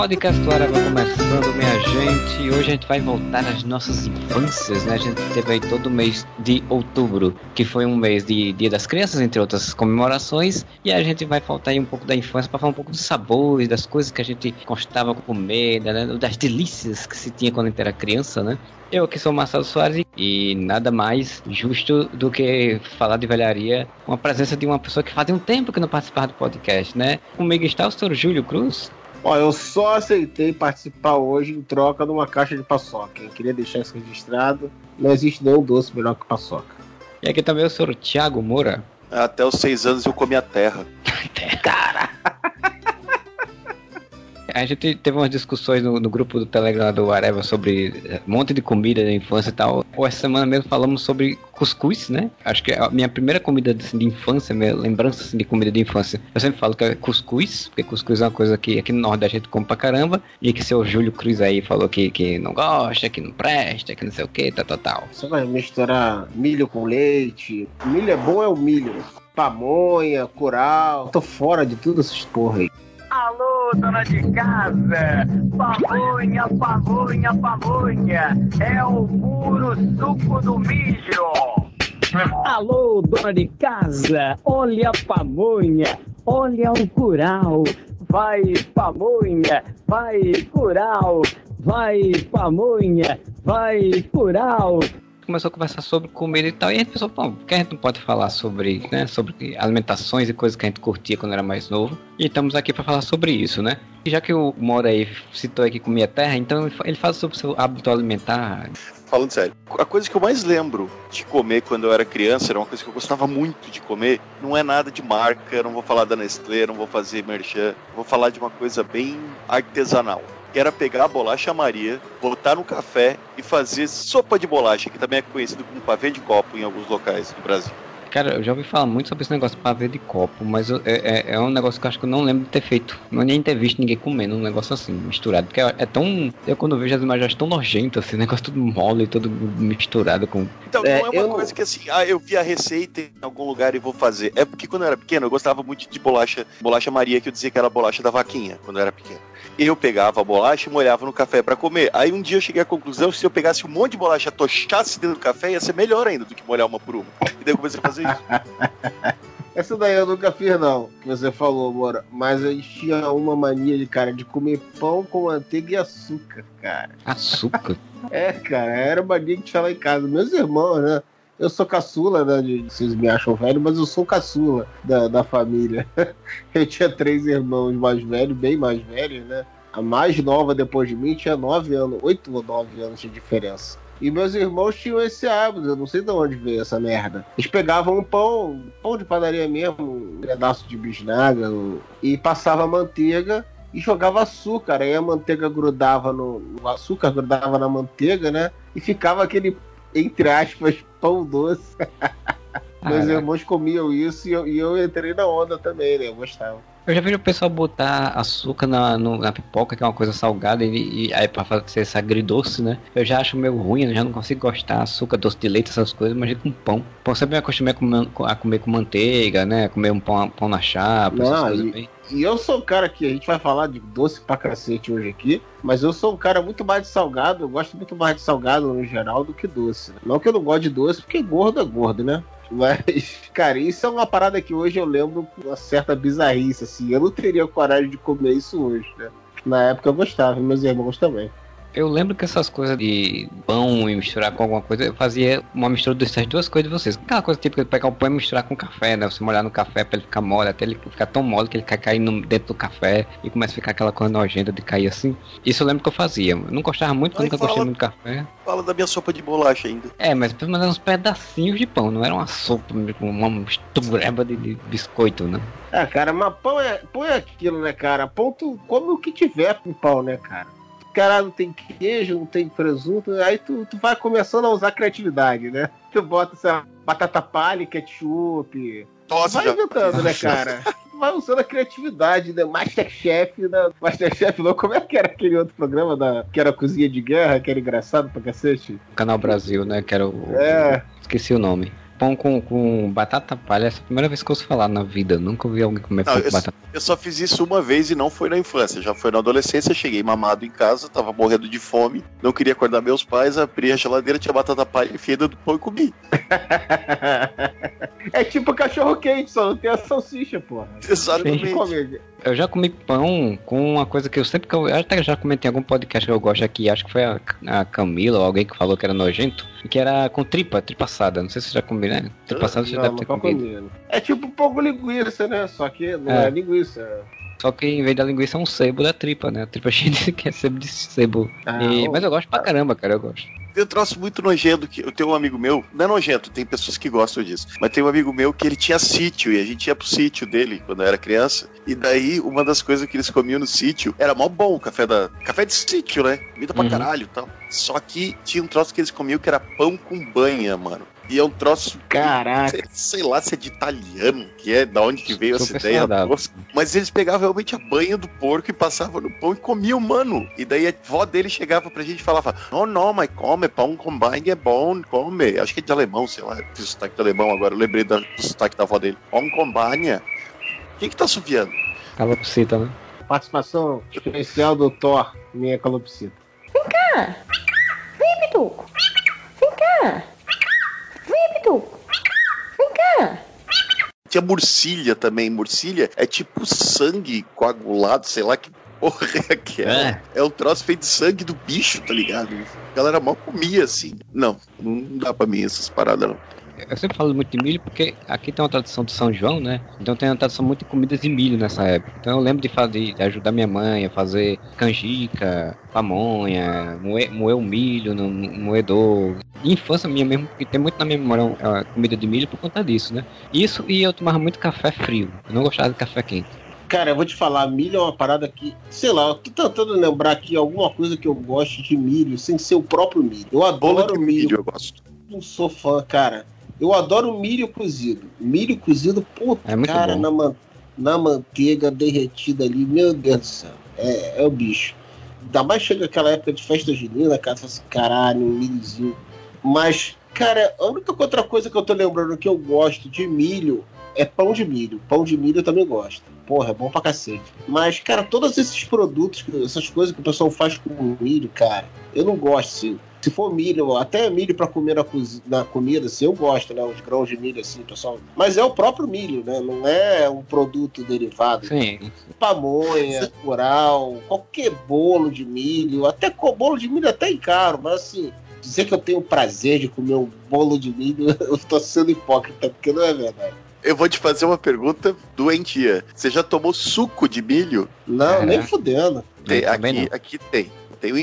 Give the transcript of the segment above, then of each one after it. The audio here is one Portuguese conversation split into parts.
Podcast do Areva começando, minha gente. Hoje a gente vai voltar às nossas infâncias, né? A gente teve aí todo o mês de outubro, que foi um mês de Dia das Crianças, entre outras comemorações. E a gente vai faltar aí um pouco da infância para falar um pouco dos sabores, das coisas que a gente gostava comer, né? das delícias que se tinha quando a gente era criança, né? Eu que sou Marcelo Soares e nada mais justo do que falar de velharia com a presença de uma pessoa que fazia um tempo que não participava do podcast, né? Comigo está o senhor Júlio Cruz. Ó, eu só aceitei participar hoje em troca de uma caixa de paçoca. Eu queria deixar isso registrado. Não existe nenhum doce melhor que paçoca. E aqui também o senhor Thiago Moura. Até os seis anos eu comi a terra. Cara! A gente teve umas discussões no, no grupo do Telegram do Areva sobre um monte de comida da infância e tal. Ou essa semana mesmo falamos sobre cuscuz, né? Acho que a minha primeira comida assim, de infância, minha lembrança assim, de comida de infância. Eu sempre falo que é cuscuz, porque cuscuz é uma coisa que aqui no Nordeste a gente come pra caramba. E que seu Júlio Cruz aí falou que, que não gosta, que não presta, que não sei o que, tal, tal, tal. Você vai misturar milho com leite. Milho é bom, é o milho. Pamonha, curau. Tô fora de tudo essas porra aí. Alô, dona de casa! Pamonha, pamonha, pamonha! É o puro suco do mijo! Alô, dona de casa! Olha a pamonha! Olha o curau! Vai, pamonha! Vai, curau! Vai, pamonha! Vai, curau! Começou a conversar sobre comida e tal. E a gente pensou, pô, que a gente não pode falar sobre, né, sobre alimentações e coisas que a gente curtia quando era mais novo? E estamos aqui para falar sobre isso, né? E já que o Mora aí citou aí que comia terra, então ele fala sobre o seu hábito alimentar. Falando sério, a coisa que eu mais lembro de comer quando eu era criança, era uma coisa que eu gostava muito de comer, não é nada de marca, não vou falar da Nestlé, não vou fazer merchan, vou falar de uma coisa bem artesanal era pegar a bolacha Maria, botar no café e fazer sopa de bolacha, que também é conhecido como pavê de copo em alguns locais do Brasil. Cara, eu já ouvi falar muito sobre esse negócio de pavê de copo, mas é, é, é, um negócio que eu acho que eu não lembro de ter feito. Não nem ter visto ninguém comendo um negócio assim, misturado. Porque é, é tão. Eu quando vejo as imagens tão nojento, assim, negócio tudo mole, tudo misturado com. Então, não é, uma eu... coisa que assim, ah, eu vi a receita em algum lugar e vou fazer. É porque quando eu era pequeno, eu gostava muito de bolacha, bolacha Maria, que eu dizia que era bolacha da vaquinha, quando eu era pequeno eu pegava a bolacha e molhava no café para comer. Aí um dia eu cheguei à conclusão que se eu pegasse um monte de bolacha, tochasse dentro do café, ia ser melhor ainda do que molhar uma por uma. E daí eu comecei a fazer isso. Essa daí eu nunca fiz, não, que você falou, Mora. Mas eu tinha uma mania de, cara, de comer pão com manteiga e açúcar, cara. Açúcar? é, cara, era mania que tinha lá em casa. Meus irmãos, né? Eu sou caçula, né? Vocês me acham velho, mas eu sou caçula da, da família. eu tinha três irmãos mais velhos, bem mais velhos, né? A mais nova depois de mim tinha nove anos, oito ou nove anos de diferença. E meus irmãos tinham esse hábito, eu não sei de onde veio essa merda. Eles pegavam um pão, pão de padaria mesmo, um pedaço de bisnaga, e passava manteiga e jogava açúcar. Aí a manteiga grudava no. O açúcar grudava na manteiga, né? E ficava aquele, entre aspas, pão doce. Meus irmãos comiam isso e eu, e eu, entrei na onda também, né? Eu gostava. Eu já vi o pessoal botar açúcar na, no, na pipoca, que é uma coisa salgada, e, e aí pra fazer esse agridoce, né? Eu já acho meio ruim, eu já não consigo gostar açúcar, doce de leite, essas coisas, mas com pão. Pô, sempre me acostumei a comer, a comer com manteiga, né? Comer um pão, pão na chapa, não, essas coisas e... bem. E eu sou um cara que a gente vai falar de doce pra cacete hoje aqui, mas eu sou um cara muito mais de salgado, eu gosto muito mais de salgado no geral do que doce. Né? Não que eu não goste de doce, porque gordo é gordo, né? Mas, cara, isso é uma parada que hoje eu lembro com uma certa bizarrice, assim. Eu não teria coragem de comer isso hoje, né? Na época eu gostava, meus irmãos também. Eu lembro que essas coisas de pão e misturar com alguma coisa, eu fazia uma mistura dessas duas coisas de vocês. Aquela coisa típica de pegar o pão e misturar com café, né? Você molhar no café pra ele ficar mole, até ele ficar tão mole que ele cai caindo dentro do café e começa a ficar aquela coisa nojenta de cair assim. Isso eu lembro que eu fazia. Eu não gostava muito, porque nunca fala, gostei muito de café. Fala da minha sopa de bolacha ainda. É, mas pelo menos uns pedacinhos de pão, não era uma sopa, uma mistureba de, de biscoito, né? É, cara, mas pão é, pão é aquilo, né, cara? Pão tu come o que tiver com pão, né, cara? Cara não tem queijo, não tem presunto, aí tu, tu vai começando a usar criatividade, né? Tu bota essa batata palha, ketchup. Nossa, vai inventando, né, cara? vai usando a criatividade, né? Masterchef, né? Masterchef não, como é que era aquele outro programa da, que era Cozinha de Guerra, que era engraçado pra cacete? Canal Brasil, né? Que era o. É. Esqueci o nome. Pão com, com batata palha. Essa é a primeira vez que eu ouço falar na vida. Eu nunca vi alguém comer Não, pão com batata eu só fiz isso uma vez e não foi na infância, já foi na adolescência. Cheguei mamado em casa, tava morrendo de fome, não queria acordar meus pais, abri a geladeira, tinha batata palha dentro do pão e comi. é tipo cachorro quente, só não tem a salsicha, porra. Exatamente. Eu já comi pão com uma coisa que eu sempre que eu, eu até já comentei em algum podcast que eu gosto aqui, acho que foi a, a Camila ou alguém que falou que era nojento, que era com tripa, tripa assada. Não sei se você já comeu, né? Tripa assada você Não, deve ter comido. comi. É tipo um pouco linguiça, né? Só que não É. é, linguiça. Só que em vez da linguiça é um sebo da tripa, né? A tripa cheia de que é sebo de sebo. Ah, E- mas eu gosto pra caramba, cara, eu gosto. Tem um troço muito nojento que eu tenho um amigo meu, não é nojento, tem pessoas que gostam disso, mas tem um amigo meu que ele tinha sítio e a gente ia pro sítio dele quando eu era criança. E daí uma das coisas que eles comiam no sítio era mó bom o café da café de sítio, né? Comida pra Uhum. caralho, e tal. Só que tinha um troço que eles comiam que era pão com banha, mano. E é um troço Caraca. sei, sei lá se é de italiano, que é da onde que veio essa ideia tosca. Mas eles pegavam realmente a banha do porco e passavam no pão e comiam, mano. E daí a avó dele chegava pra gente e falava: Não, não, mas come, pão com banha é bom, come. Acho que é de alemão, sei lá. Fiz sotaque de alemão agora, eu lembrei do sotaque da avó dele. Pão com banha. Quem que tá subiando? Calopsita, né? Participação especial do Thor, minha calopsita. Vem, Pituco. Vem cá. Vem, Pituco. Vem cá. Tinha murcilha também. Murcilha é tipo sangue coagulado, sei lá que porra é aquela. É. É um troço feito de sangue do bicho, tá ligado? A galera mal comia assim. Não, não dá pra mim essas paradas, não. Eu sempre falo muito de milho porque aqui tem uma tradição de São João, né? Então tem uma tradição muito de comidas de milho nessa época. Então eu lembro de fazer, de ajudar minha mãe a fazer canjica, pamonha, moer, moer o milho no no moedor. De infância minha mesmo, porque tem muito na minha memória a comida de milho por conta disso, né? Isso e eu tomava muito café frio. Eu não gostava de café quente. Cara, eu vou te falar, milho é uma parada que, sei lá, eu tô tentando lembrar aqui alguma coisa que eu gosto de milho, sem ser o próprio milho. Eu adoro milho, milho eu gosto. não sou fã, cara. Eu adoro milho cozido. Milho cozido, puta, É cara, bom. na, man- na manteiga derretida ali, meu Deus do céu. É, é o bicho. Ainda mais chega aquela época de festa junina, cara, você fala assim, caralho, um milhozinho. Mas, cara, a única outra coisa que eu tô lembrando que eu gosto de milho é pão de milho. Pão de milho eu também gosto. Porra, é bom pra cacete. Mas, cara, todos esses produtos, essas coisas que o pessoal faz com milho, cara, eu não gosto, assim. Se for milho, até milho pra comer na, na comida, assim, eu gosto, né? Os grãos de milho, assim, pessoal. Mas é o próprio milho, né? Não é um produto derivado. Sim. Pamonha, curau, qualquer bolo de milho, até bolo de milho até encaro, mas assim, dizer que eu tenho prazer de comer um bolo de milho, eu tô sendo hipócrita, porque não é verdade. Eu vou te fazer uma pergunta doentia. Você já tomou suco de milho? Não, É. nem fudendo. Tem, aqui, aqui tem. Tem o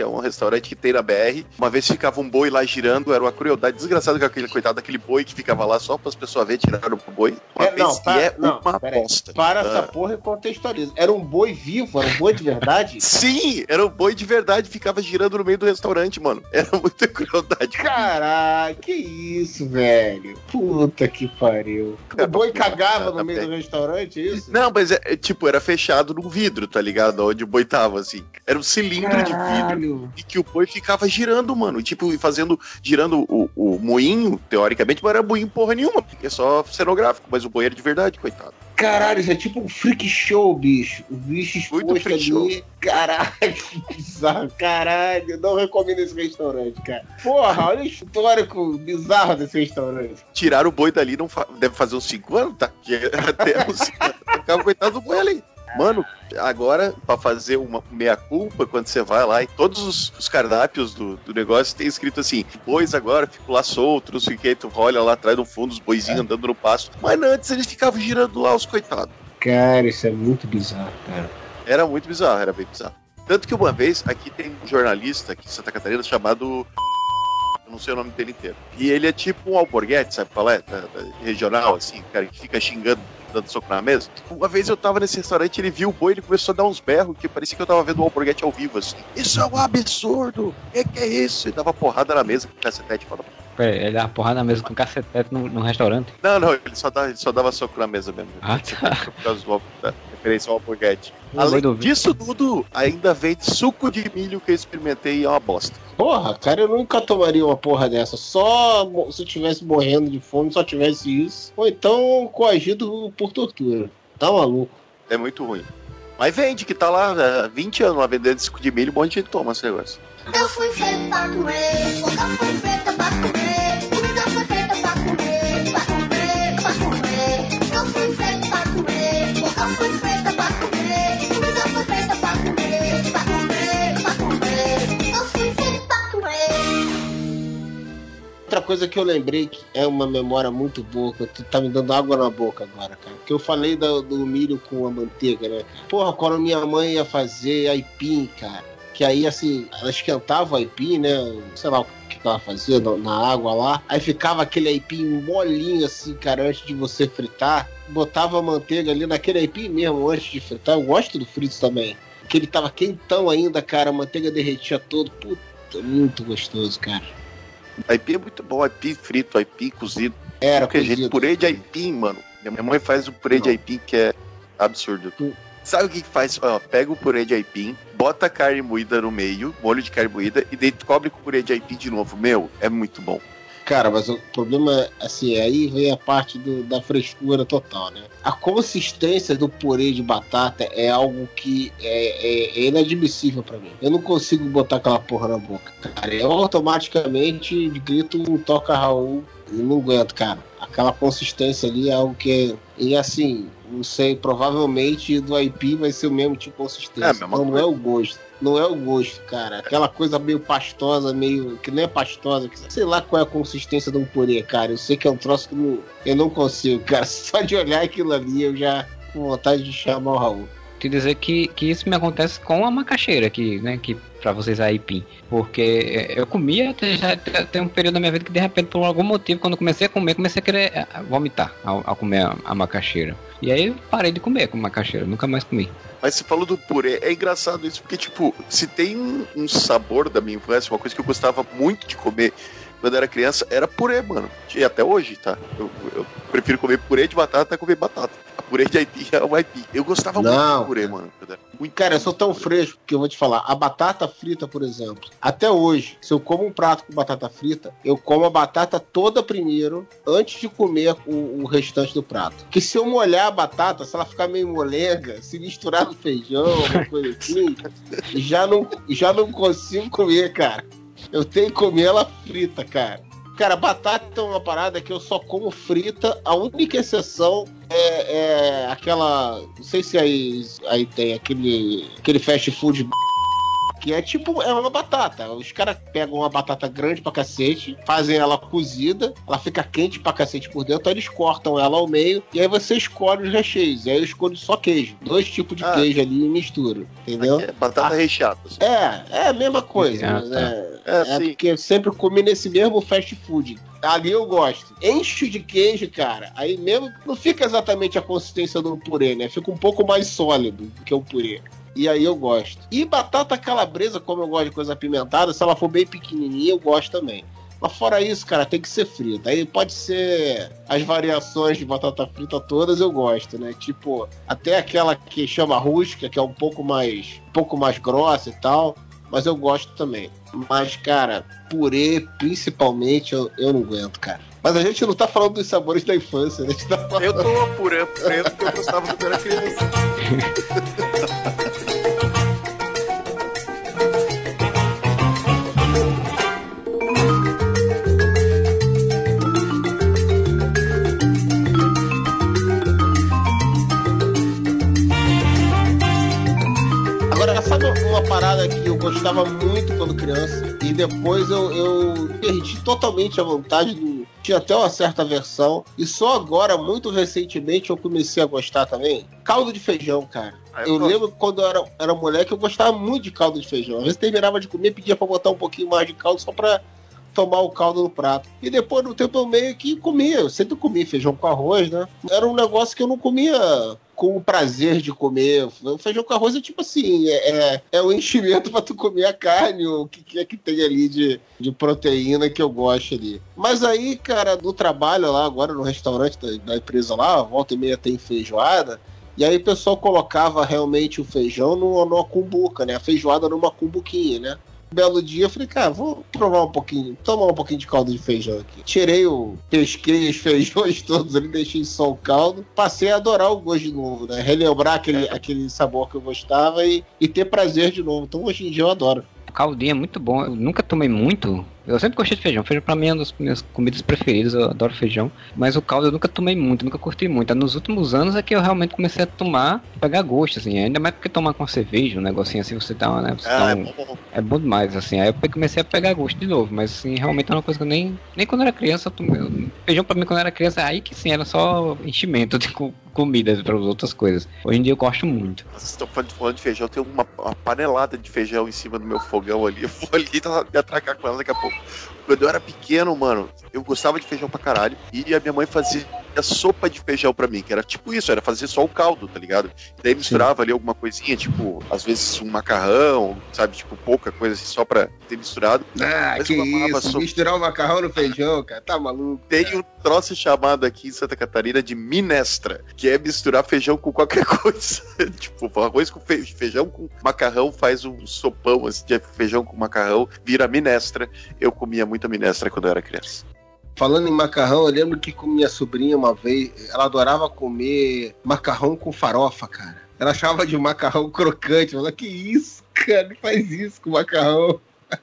que é um restaurante que tem na BR. Uma vez ficava um boi lá girando, era uma crueldade desgraçada com aquele coitado daquele boi que ficava lá só para as pessoas verem tiraram pro boi. Uma É, vez não, que para- é não, uma peraí. bosta. Para Ah. essa porra e contextualiza. Era um boi vivo, era um boi de verdade? Sim, era um boi de verdade, ficava girando no meio do restaurante, mano. Era muita crueldade. Caralho, que isso, velho. Puta que pariu. O boi cagava no meio do restaurante, é isso? Não, mas é, é, tipo, era fechado num vidro, tá ligado? Onde o boi tava, assim. Era um cilindro de vidro Caralho. e que o boi ficava girando, mano. Tipo, fazendo, girando o, o moinho, teoricamente, mas era moinho porra nenhuma. É só cenográfico, mas o boi era de verdade, coitado. Caralho, isso é tipo um freak show, bicho. O bicho exposto ali. Caralho, que bizarro. Caralho, eu não recomendo esse restaurante, cara. Porra, olha o histórico bizarro desse restaurante. Tiraram o boi dali, não fa- deve fazer uns 5 anos, tá? Que até uns... ficava coitado do boi ali. Mano, agora, pra fazer uma meia-culpa, quando você vai lá e todos os, os cardápios do, do negócio tem escrito assim: bois agora ficam lá soltos, não sei o que, tu olha lá atrás no fundo, os boizinhos andando no pasto. Mas antes eles ficavam girando lá, os coitados. Cara, isso é muito bizarro, cara. Era muito bizarro, era bem bizarro. Tanto que uma vez, aqui tem um jornalista aqui em Santa Catarina chamado. Não sei o nome dele inteiro. E ele é tipo um alborguete, sabe qual é? Regional, assim, cara, que fica xingando, dando soco na mesa. Uma vez eu tava nesse restaurante, ele viu o boi, ele começou a dar uns berros, que parecia que eu tava vendo o alborguete ao vivo, assim. Isso é um absurdo! O que, que é isso? E dava porrada na mesa com cacetete. Foda. Ele dava porrada na mesa com cacetete no, no restaurante. Não, não, ele só, dava, ele só dava soco na mesa mesmo. Ah, tá. Por causa do da referência ao alborguete. Além disso tudo, ainda vem suco de milho que eu experimentei e é uma bosta. Porra, cara, eu nunca tomaria uma porra dessa. Só se eu tivesse morrendo de fome, só tivesse isso. Ou então coagido por tortura. Tá maluco. É muito ruim. Mas vende, que tá lá há 20 anos lá vendendo suco de milho, um monte de gente toma esse negócio. Eu fui feito pra comer, boca foi feita pra coisa que eu lembrei que é uma memória muito boa, que tu tá me dando água na boca agora, cara. Que eu falei do, do milho com a manteiga, né? Porra, quando minha mãe ia fazer aipim, cara. Que aí, assim, ela esquentava o aipim, né? Sei lá o que ela fazia na, na água lá. Aí ficava aquele aipim molinho, assim, cara, antes de você fritar. Botava a manteiga ali naquele aipim mesmo, antes de fritar. Eu gosto do frito também. Que ele tava quentão ainda, cara. A manteiga derretia todo. Puta, muito gostoso, cara. Aipim é muito bom, aipim frito, aipim cozido. Era jeito, cozido. purê de aipim, mano. Minha mãe faz um purê de Não. aipim que é absurdo. Hum. Sabe o que que faz? Ó, pega o purê de aipim, bota a carne moída no meio, molho de carne moída, e daí cobre com purê de aipim de novo. Meu, é muito bom. Cara, mas o problema, assim, aí vem a parte do- da frescura total, né? A consistência do purê de batata é algo que é, é- é inadmissível pra mim. Eu não consigo botar aquela porra na boca, cara. Eu automaticamente grito toca Raul e não aguento, cara. Aquela consistência ali é algo que. E assim, não sei, provavelmente do aipim vai ser o mesmo tipo de É, consistência. mesma não, é o gosto. Não é o gosto, cara. Aquela coisa meio pastosa, meio. que nem é pastosa. Que, sei lá qual é a consistência de um purê, cara. Eu sei que é um troço que não, eu não consigo, cara. Só de olhar aquilo ali eu já com vontade de chamar o Raul. te dizer que, que isso me acontece com a macaxeira, que, né, que pra vocês é aipim. Porque é, eu comia, até já tem- um período da minha vida que de repente, por algum motivo, quando comecei a comer, comecei a querer eh, vomitar ao, ao comer a, a macaxeira. E aí parei de comer com macaxeira, nunca mais comi. Mas você falou do purê, é engraçado isso, porque, tipo, se tem um, sabor da minha infância, uma coisa que eu gostava muito de comer quando eu era criança, era purê, mano. E até hoje, tá? Eu, eu prefiro comer purê de batata até comer batata. A purê de aipim é o aipim. Eu gostava muito Não, de purê, cara. mano. Muito Cara, eu sou tão fresco que eu vou te falar. A batata frita, por exemplo, até hoje, se eu como um prato com batata frita, eu como a batata toda primeiro, antes de comer o, o restante do prato. Porque se eu molhar a batata, se ela ficar meio molenga, se misturar no feijão, uma coisa assim, já não, já não consigo comer, cara. Eu tenho que comer ela frita, cara. Cara, batata é uma parada que eu só como frita. A única exceção é, é aquela. Não sei se aí, aí tem aquele, aquele fast food que é tipo, é uma batata. Os caras pegam uma batata grande pra cacete, fazem ela cozida, ela fica quente pra cacete por dentro, aí eles cortam ela ao meio, e aí você escolhe os recheios. E aí eu escolho só queijo. Dois tipos de Ah. queijo ali e misturo. Entendeu? É batata Ah. recheada. assim. É, é a mesma coisa. Ah, mas tá. é, É, é sim. porque eu sempre comi nesse mesmo fast food. Ali eu gosto. Encho de queijo, cara. Aí mesmo não fica exatamente a consistência do purê, né? Fica um pouco mais sólido do que o purê. E aí eu gosto. E batata calabresa, como eu gosto de coisa apimentada, se ela for bem pequenininha, eu gosto também. Mas fora isso, cara, tem que ser frita. Aí pode ser as variações de batata frita todas, eu gosto, né? Tipo, até aquela que chama rústica, que é um pouco mais, um pouco mais grossa e tal. Mas eu gosto também. Mas, cara, purê, principalmente, eu, eu não aguento, cara. Mas a gente não tá falando dos sabores da infância, né? A gente tá falando... Eu tô purê porque eu gostava quando era criança. Agora, sabe uma parada que eu gostava muito quando criança e depois eu, eu perdi totalmente a vontade do. Tinha até uma certa versão e só agora, muito recentemente, eu comecei a gostar também. Caldo de feijão, cara. Ah, Eu lembro quando eu era, era moleque, eu gostava muito de caldo de feijão. Às vezes terminava de comer, pedia pra botar um pouquinho mais de caldo só pra tomar o caldo no prato. E depois, no tempo, eu meio que comia. Eu sempre comi feijão com arroz, né? Era um negócio que eu não comia com o prazer de comer. O feijão com arroz é tipo assim, é, é, é o enchimento pra tu comer a carne, o que, que é que tem ali de, de proteína que eu gosto ali. Mas aí, cara, no trabalho lá, agora no restaurante da, da empresa lá, volta e meia tem feijoada. E aí o pessoal colocava realmente o feijão numa, numa cumbuca, né? A feijoada numa cumbuquinha, né? Belo dia eu falei, cara, vou provar um pouquinho, tomar um pouquinho de caldo de feijão aqui. Tirei o. pesquei os feijões todos ali, deixei só o caldo. Passei a adorar o gosto de novo, né? Relembrar aquele, aquele sabor que eu gostava e, e ter prazer de novo. Então hoje em dia eu adoro. O caldinho é muito bom. Eu nunca tomei muito. Eu sempre gostei de feijão. Feijão pra mim é uma das minhas comidas preferidas. Eu adoro feijão. Mas o caldo eu nunca tomei muito, nunca curti muito. Nos últimos anos é que eu realmente comecei a tomar, pegar gosto, assim. Ainda mais porque tomar com cerveja, um negocinho assim, você tá, né? Você Ah, é um- bom. é bom demais, assim. Aí eu comecei a pegar gosto de novo. Mas, assim, realmente é uma coisa que eu nem. Nem quando eu era criança, eu tomei. Feijão pra mim, quando eu era criança, aí que sim, era só enchimento de co- comida para outras coisas. Hoje em dia eu gosto muito. Vocês estão falando, de feijão, tem uma, uma panelada de feijão em cima do meu fogão ali. Eu vou ali me atracar com ela daqui a pouco. Quando eu era pequeno, mano, eu gostava de feijão pra caralho. E a minha mãe fazia sopa de feijão pra mim, que era tipo isso, era fazer só o caldo, tá ligado? Daí misturava ali alguma coisinha, tipo, às vezes um macarrão, sabe? Tipo, pouca coisa assim, só pra ter misturado. Ah, Mas que isso. sopa. Misturar o macarrão no feijão, cara. Tá maluco. Tem um troço chamado aqui em Santa Catarina de minestra, que é misturar feijão com qualquer coisa. tipo, arroz com fe- feijão com macarrão faz um sopão assim, de feijão com macarrão, vira minestra. Eu comia muita minestra quando eu era criança. Falando em macarrão, eu lembro que com minha sobrinha uma vez, ela adorava comer macarrão com farofa, cara. Ela achava de macarrão crocante. Ela, que isso, cara? Não faz isso com macarrão.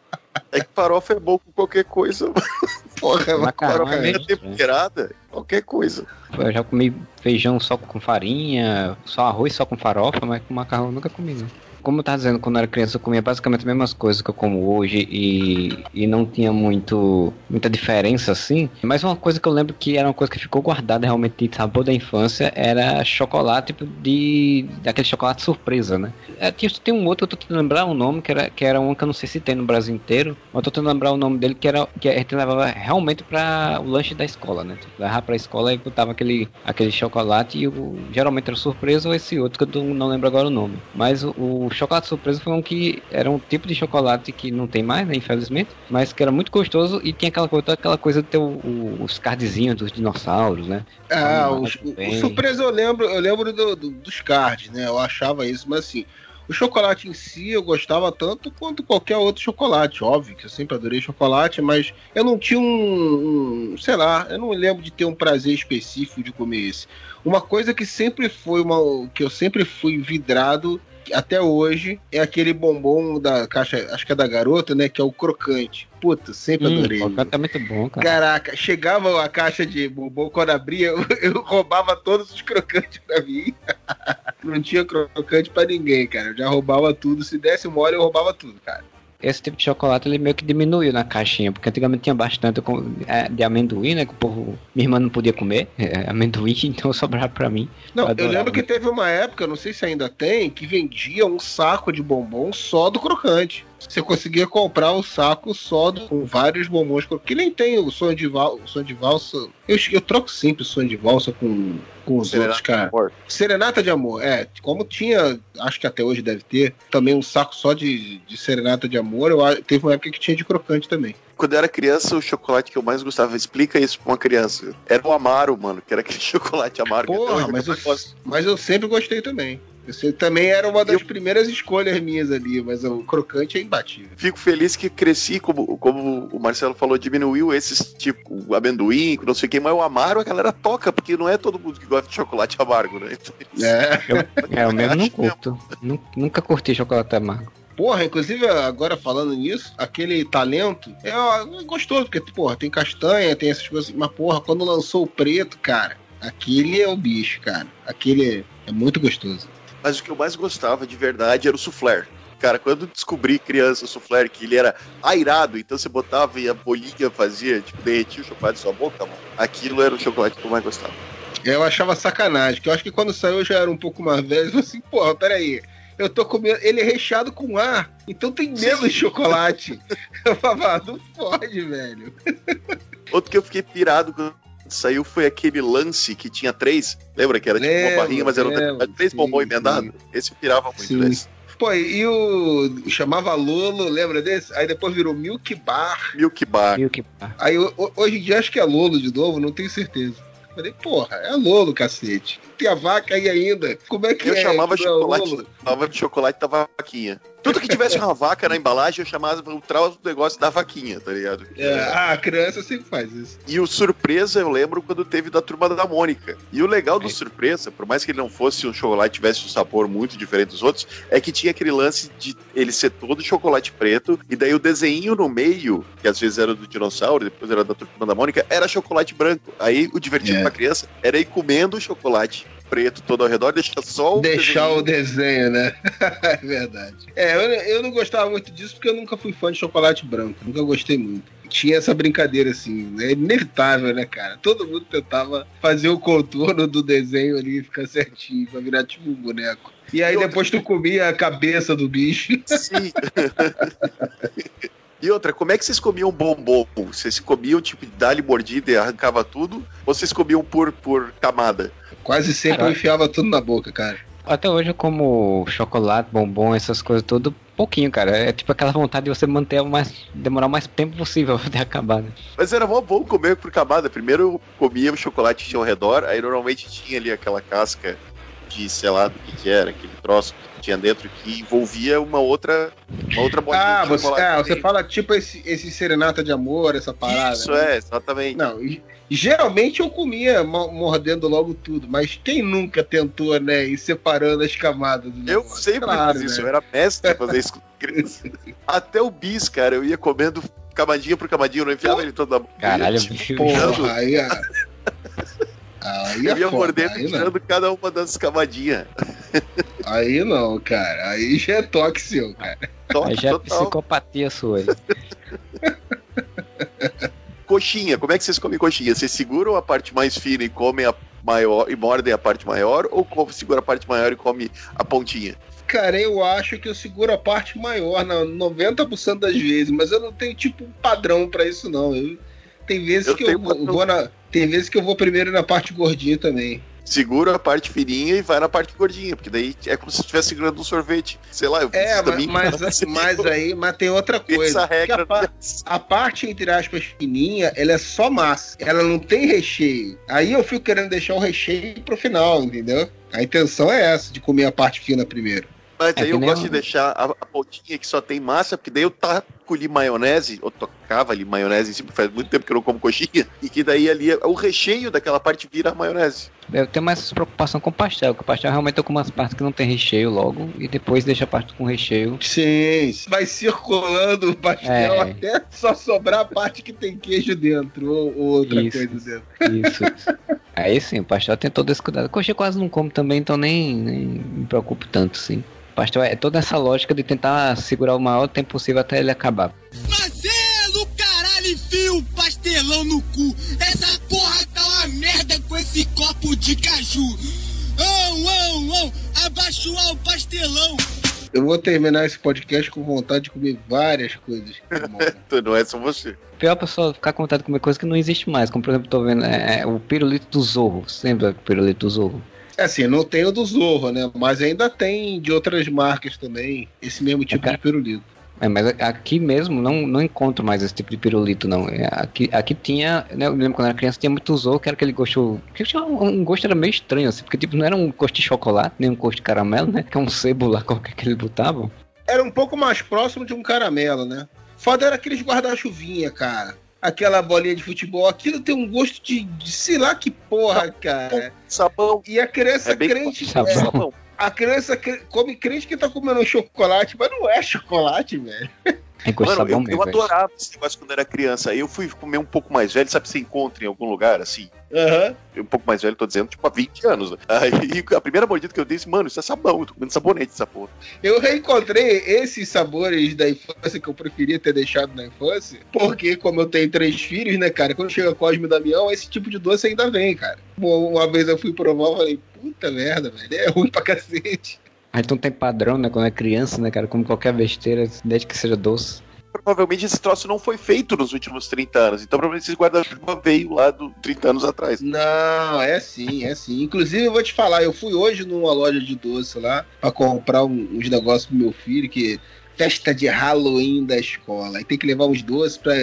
É que farofa é bom com qualquer coisa. Porra, Macarrão Farofa é é temperada, qualquer coisa. Eu já comi feijão só com farinha, só arroz só com farofa, mas com macarrão eu nunca comi, não. Como eu tava dizendo, quando eu era criança eu comia basicamente as mesmas coisas que eu como hoje e, e não tinha muito, muita diferença assim. Mas uma coisa que eu lembro que era uma coisa que ficou guardada realmente de sabor da infância era chocolate tipo, de. daquele chocolate surpresa, né? É, tinha, tem um outro, eu tô tentando lembrar o nome, que era, que era um que eu não sei se tem no Brasil inteiro, mas eu tô tentando lembrar o nome dele, que era que a gente levava realmente para o lanche da escola, né? Tipo, levava pra escola e botava aquele, aquele chocolate e o, geralmente era surpresa ou esse outro que eu não lembro agora o nome. Mas o, o chocolate surpresa foi um que era um tipo de chocolate que não tem mais, né? Infelizmente, mas que era muito gostoso e tinha aquela, coisa- aquela coisa de ter o- o- os cardzinhos dos dinossauros, né? Ah, o, o surpresa eu lembro, eu lembro do- do- dos cards, né? Eu achava isso, mas assim, o chocolate em si eu gostava tanto quanto qualquer outro chocolate, óbvio que eu sempre adorei chocolate, mas eu não tinha um, um- sei lá, eu não lembro de ter um prazer específico de comer esse. Uma coisa que sempre foi uma, que eu sempre fui vidrado até hoje é aquele bombom da caixa, acho que é da garota, né? Que é o crocante. Puta, sempre Hum, adorei. crocante é muito bom, cara. Caraca, chegava a caixa de bombom, quando abria, eu, eu roubava todos os crocantes pra mim. Não tinha crocante pra ninguém, cara. Eu já roubava tudo. Se desse mole, eu roubava tudo, cara. Esse tipo de chocolate ele meio que diminuiu na caixinha, porque antigamente tinha bastante é, de amendoim, né? Que o povo. Minha irmã não podia comer é, amendoim, então sobrava pra mim. Não, eu Adorava. lembro que teve uma época, não sei se ainda tem, que vendia um saco de bombom só do crocante. Você conseguia comprar o saco só do, com vários bombons que nem tem o sonho de, val, o sonho de valsa. Eu, eu troco sempre o sonho de valsa com, com os Serenata outros, cara. Amor. Serenata de amor, é. Como tinha, acho que até hoje deve ter, também um saco só de, de serenata de amor, eu, teve uma época que tinha de crocante também. Quando eu era criança, o chocolate que eu mais gostava, explica isso pra uma criança. Era o Amaro, mano, que era aquele chocolate amargo. Porra, mas eu, mas eu sempre gostei também. Eu sei- também era uma das Eu- primeiras escolhas minhas ali, mas o crocante é imbatível. Fico feliz que cresci, como, como o Marcelo falou, diminuiu esses tipo o amendoim, não sei o que, mas o amaro a galera toca, porque não é todo mundo que gosta de chocolate amargo, né? Então, É. É, eu mesmo não mesmo. curto. Nu- Nunca curti chocolate amargo. Porra, inclusive agora falando nisso, aquele talento é, ó, é gostoso, porque, porra, tem castanha, tem essas coisas, mas, porra, quando lançou o preto, cara, aquele é o bicho, cara. Aquele é muito gostoso. Mas o que eu mais gostava de verdade era o soufflé. Cara, quando descobri criança o soufflé, que ele era airado, então você botava e a bolinha fazia, tipo, derretia o chocolate na sua boca, mano. Aquilo era o chocolate que eu mais gostava. Eu achava sacanagem, que eu acho que quando saiu eu já era um pouco mais velho. Eu falei assim, porra, peraí. Eu tô comendo. Ele é recheado com ar, então tem menos chocolate. Eu falava, ah, não pode, velho. Outro que eu fiquei pirado quando saiu foi aquele lance que tinha três. Lembra que era tipo Lembro, uma barrinha, mas era lembro, três sim, bombons sim. emendados? Esse pirava muito Sim. desse. Pô, e o. chamava Lolo, lembra desse? Aí depois virou Milk Bar. Milk Bar. O que Aí ho- ho- hoje em dia acho que é Lolo de novo, não tenho certeza. Falei, porra, é Lolo, cacete. Tem a vaca aí ainda. Como é que Eu é? chamava que não é chocolate, chamava de chocolate da vaquinha. Tudo que tivesse uma vaca na embalagem, eu chamava o trau do negócio da vaquinha, tá ligado? É, ah, a criança sempre faz isso. E o surpresa, eu lembro quando teve da turma da Mônica. E o legal do É. surpresa, por mais que ele não fosse um chocolate, tivesse um sabor muito diferente dos outros, é que tinha aquele lance de ele ser todo chocolate preto, e daí o desenho no meio, que às vezes era do dinossauro, depois era da turma da Mônica, era chocolate branco. Aí o divertido É. pra criança era ir comendo o chocolate preto todo ao redor, deixar só o Deixar o desenho. desenho, né? é verdade. É, eu, eu não gostava muito disso porque eu nunca fui fã de chocolate branco. Nunca gostei muito. Tinha essa brincadeira assim, é inevitável, né, cara? Todo mundo tentava fazer o contorno do desenho ali ficar certinho, pra virar tipo um boneco. E aí depois tu comia a cabeça do bicho. Sim. E outra, como é que vocês comiam bombom? Vocês comiam, tipo, dali mordida e arrancava tudo? Ou vocês comiam por, por camada? Quase sempre eu Caraca. enfiava tudo na boca, cara. Até hoje eu como chocolate, bombom, essas coisas tudo, pouquinho, cara. É tipo aquela vontade de você manter o mais. demorar o mais tempo possível até acabar, né? Mas era mó bom comer por camada. Primeiro eu comia o chocolate que tinha ao redor, aí normalmente tinha ali aquela casca de, sei lá, do que, que era, aquele troço que tinha dentro que envolvia uma outra, uma outra bolinha Ah, de você, chocolate. ah, você fala tipo esse, esse serenata de amor, essa parada. Isso, né? é, exatamente. Não, geralmente eu comia mo- mordendo logo tudo, mas quem nunca tentou, né, ir separando as camadas do Eu negócio? sempre Claro, fiz isso, né? eu era mestre em fazer isso com criança. Até o bis, cara, eu ia comendo camadinha por camadinha, eu não enfiava ele todo na boca. Caralho, eu ia, tipo, bicho. Porra, aí, aí é eu ia foda, mordendo aí e não. tirando cada uma das camadinhas. Aí não, cara, aí já é toque seu, cara. Toque Aí já é total. psicopatia sua aí. Coxinha, como é que vocês comem coxinha? Vocês seguram a parte mais fina e comem a maior e mordem a parte maior ou segura a parte maior e come a pontinha? Cara, eu acho que eu seguro a parte maior, na 90% das vezes, mas eu não tenho tipo um padrão pra isso não. Eu, tem vezes Eu que tenho eu vou, na tem vezes que eu vou primeiro na parte gordinha também. Segura a parte fininha e vai na parte gordinha, porque daí é como se estivesse segurando um sorvete. Sei lá, eu É, isso mas, também. mas, mas aí, mas tem outra coisa. regra. a, pa- a parte, entre aspas, fininha, ela é só massa. Ela não tem recheio. Aí eu fico querendo deixar o recheio pro final, entendeu? A intenção é essa, de comer a parte fina primeiro. Mas É aí eu gosto de deixar a, a pontinha que só tem massa, porque daí eu taco ali maionese, ou tocava ali maionese em cima, faz muito tempo que eu não como coxinha, e que daí ali o recheio daquela parte vira a maionese. Eu tenho mais preocupação com pastel, porque o pastel realmente eu como umas partes que não tem recheio logo, e depois deixa a parte com recheio. Sim, vai circulando o pastel É. até só sobrar a parte que tem queijo dentro, ou, ou outra Isso. coisa dentro. Isso, isso. Aí sim, o pastel tem todo esse cuidado. Coxinha quase não como também, então nem, nem me preocupo tanto, sim. O pastel é toda essa lógica de tentar segurar o maior tempo possível até ele acabar. Marcelo, caralho, enfia o pastelão no cu. Essa porra tá uma merda com esse copo de caju. Ão, ão, ão, abaixo o pastelão. Eu vou terminar esse podcast com vontade de comer várias coisas. irmão. Então não é só você. Pior a pessoa ficar com vontade de comer coisa que não existe mais, como por exemplo, tô vendo é, é, o pirulito do Zorro. Você lembra do pirulito do Zorro? É assim, não tem o do Zorro, né? Mas ainda tem de outras marcas também esse mesmo tipo cara. de pirulito. É, mas aqui mesmo não, não encontro mais esse tipo de pirulito, não. É, Aqui, aqui tinha, né, eu lembro quando era criança, tinha muito Zorro, que era aquele gosto. Que tinha um, um gosto era meio estranho, assim, porque tipo, não era um gosto de chocolate, nem um gosto de caramelo, né? Que é um sebo lá qualquer que eles botavam. Era um pouco mais próximo de um caramelo, né? Foda era aqueles guarda-chuvinha, cara. Aquela bolinha de futebol, aquilo tem um gosto de, de sei lá que porra, cara. Sabão. E a criança É crente. sabão. é, Sabão. A criança come crente que tá comendo chocolate, mas não é chocolate, velho. É Mano, sabão eu, eu adorava esse negócio quando era criança. Aí eu fui comer um pouco mais velho, sabe? Você encontra em algum lugar, assim. Aham. Um pouco mais velho, tô dizendo, tipo, há 20 anos. né? Aí a primeira mordida que eu disse, mano, isso é sabão. Eu tô comendo sabonete essa porra. Eu reencontrei esses sabores da infância que eu preferia ter deixado na infância, porque como eu tenho três filhos, né, cara, quando chega Cosme e Damião, esse tipo de doce ainda vem, cara. Uma uma vez eu fui provar, eu falei, puta merda, velho, é ruim pra cacete. A gente não tem padrão, né? Quando é criança, né, cara? Como qualquer besteira, desde que seja doce. provavelmente esse troço não foi feito nos últimos 30 anos. Então, provavelmente esse guarda-chuva veio lá do 30 anos atrás. Não, é sim, é sim. Inclusive, eu vou te falar, eu fui hoje numa loja de doce lá pra comprar um- uns negócios pro meu filho, que festa de Halloween da escola. Aí tem que levar uns doces pra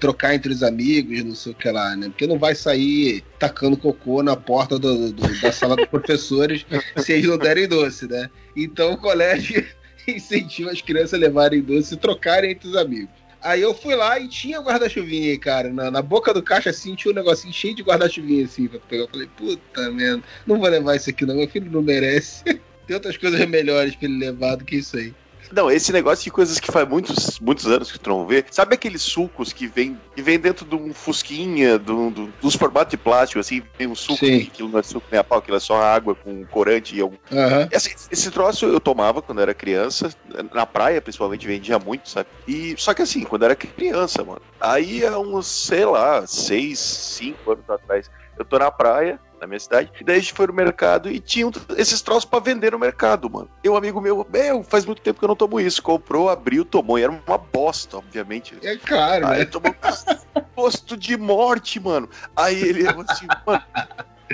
trocar entre os amigos, não sei o que lá, né? Porque não vai sair tacando cocô na porta do- do- da sala dos professores se eles não derem doce, né? Então o colégio incentiva as crianças a levarem doce e trocarem entre os amigos. Aí eu fui lá e tinha guarda-chuvinha, cara. Na, na boca do caixa, assim, tinha um negocinho cheio de guarda-chuvinha, assim, pra pegar. Eu falei, puta merda, não vou levar isso aqui não, meu filho não merece. Tem outras coisas melhores pra ele levar do que isso aí. Não, esse negócio de coisas que faz muitos, muitos anos que tu não vê. Sabe aqueles sucos que vem, que vem dentro de um fusquinha, do, do- dos formatos de plástico, assim, tem um suco, Sim. aquilo não é suco nem a pau, aquilo é só água com corante e algum. Aham. Esse, esse troço eu tomava quando era criança, na praia principalmente vendia muito, sabe? E só que assim, quando era criança, mano. Aí há uns, sei lá, seis, cinco anos atrás, eu tô na praia, na minha cidade, e daí a gente foi no mercado e tinha um- esses troços pra vender no mercado, mano. E um amigo meu, meu, faz muito tempo que eu não tomo isso. Comprou, abriu, tomou, e era uma bosta, obviamente. É claro, Aí né? tomou gosto de morte, mano. Aí ele falou assim, mano.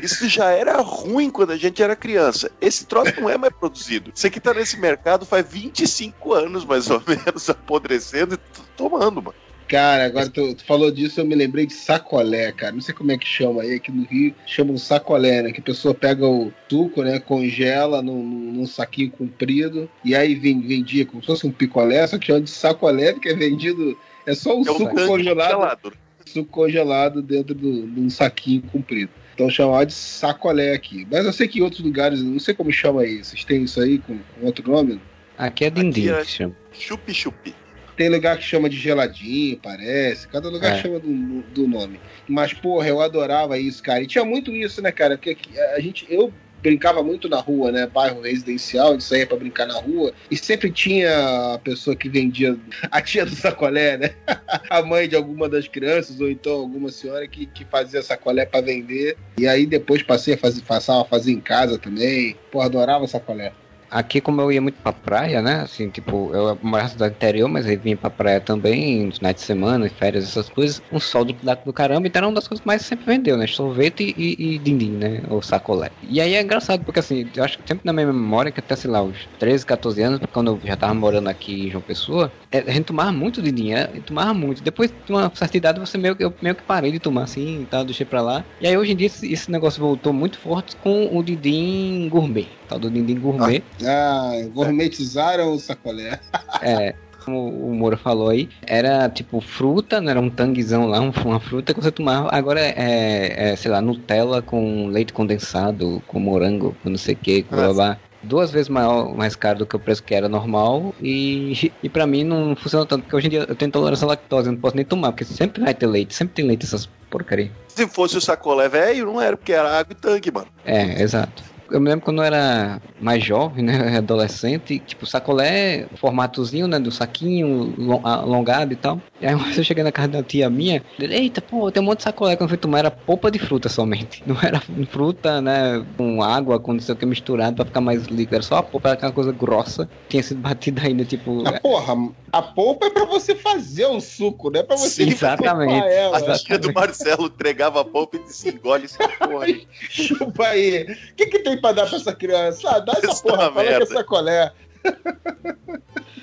Isso já era ruim quando a gente era criança. Esse troço não é mais produzido. Isso aqui tá nesse mercado faz 25 anos, mais ou menos, apodrecendo e tomando, mano. Cara, agora tu, tu falou disso, eu me lembrei de sacolé, cara. Não sei como é que chama aí, aqui no Rio chamam sacolé, né? Que a pessoa pega o suco, né? Congela num, num saquinho comprido e aí vendia como se fosse um picolé, só que chama de sacolé, porque é vendido. É só um É um suco congelado, gelado. suco congelado dentro do- de um saquinho comprido. Então chamava de sacolé aqui. Mas eu sei que em outros lugares, não sei como chama aí. Vocês têm isso aí com, com outro nome? Aqui é Aqui é- que chama. Chup-chup. Tem lugar que chama de geladinho, parece. Cada lugar É. chama do, do nome. Mas, porra, eu adorava isso, cara. E tinha muito isso, né, cara? Porque a gente, eu brincava muito na rua, né? Bairro residencial, a gente saía pra brincar na rua. E sempre tinha a pessoa que vendia, a tia do sacolé, né? a mãe de alguma das crianças, ou então alguma senhora que, que fazia sacolé pra vender. E aí depois passei a fazer, passava a fazer em casa também. Porra, adorava sacolé. Aqui, como eu ia muito pra praia, né? Assim, tipo, eu morava na cidade interior, mas eu vinha pra praia também, nos finais de semana, férias, essas coisas. Um sol do, do caramba, então era uma das coisas que mais sempre vendeu, né? Sorvete e, e din-din, né? Ou sacolé. E aí é engraçado, porque assim, eu acho que sempre na minha memória, que até, sei lá, os 13, 14 anos, quando eu já tava morando aqui em João Pessoa, a gente tomava muito din-din, é, tomava muito. Depois de uma certa idade, você meio que, eu meio que parei de tomar assim, e tal, deixei pra lá. E aí hoje em dia esse, esse negócio voltou muito forte com o din-din gourmet, tal do din-din gourmet. Ah, gourmetizaram o sacolé. É, como o Moura falou aí, era tipo fruta, né? Era um tanguezão lá, um- uma fruta que você tomava. Agora é, é, sei lá, Nutella com leite condensado, com morango, com não sei o que, com Nossa. blá. Duas vezes maior, mais caro do que o preço que era normal. E, e pra mim não funciona tanto, porque hoje em dia eu tenho intolerância à lactose, eu não posso nem tomar, porque sempre vai ter leite, sempre tem leite essas porcaria. Se fosse o sacolé velho, não era, porque era água e tanque, mano. É, exato. Eu me lembro quando eu era mais jovem, né, adolescente, tipo, sacolé, formatozinho, né, do saquinho, lo- alongado e tal. E aí uma vez eu cheguei na casa da tia minha, ele, eita, pô, tem um monte de sacolé. Quando eu fui tomar, era polpa de fruta somente. Não era fruta, né, com água, com não sei o que misturado pra ficar mais líquido. Era só a polpa, era aquela coisa grossa. Tinha sido batida ainda, tipo... Ah, porra, a polpa é pra você fazer o suco, não é pra você Sim, exatamente. ela. A tia do Marcelo entregava a polpa e disse: engole essa porra. Chupa aí. O que, que tem pra dar pra essa criança? Ah, dá essa Essa porra, fala que merda. é sacolé.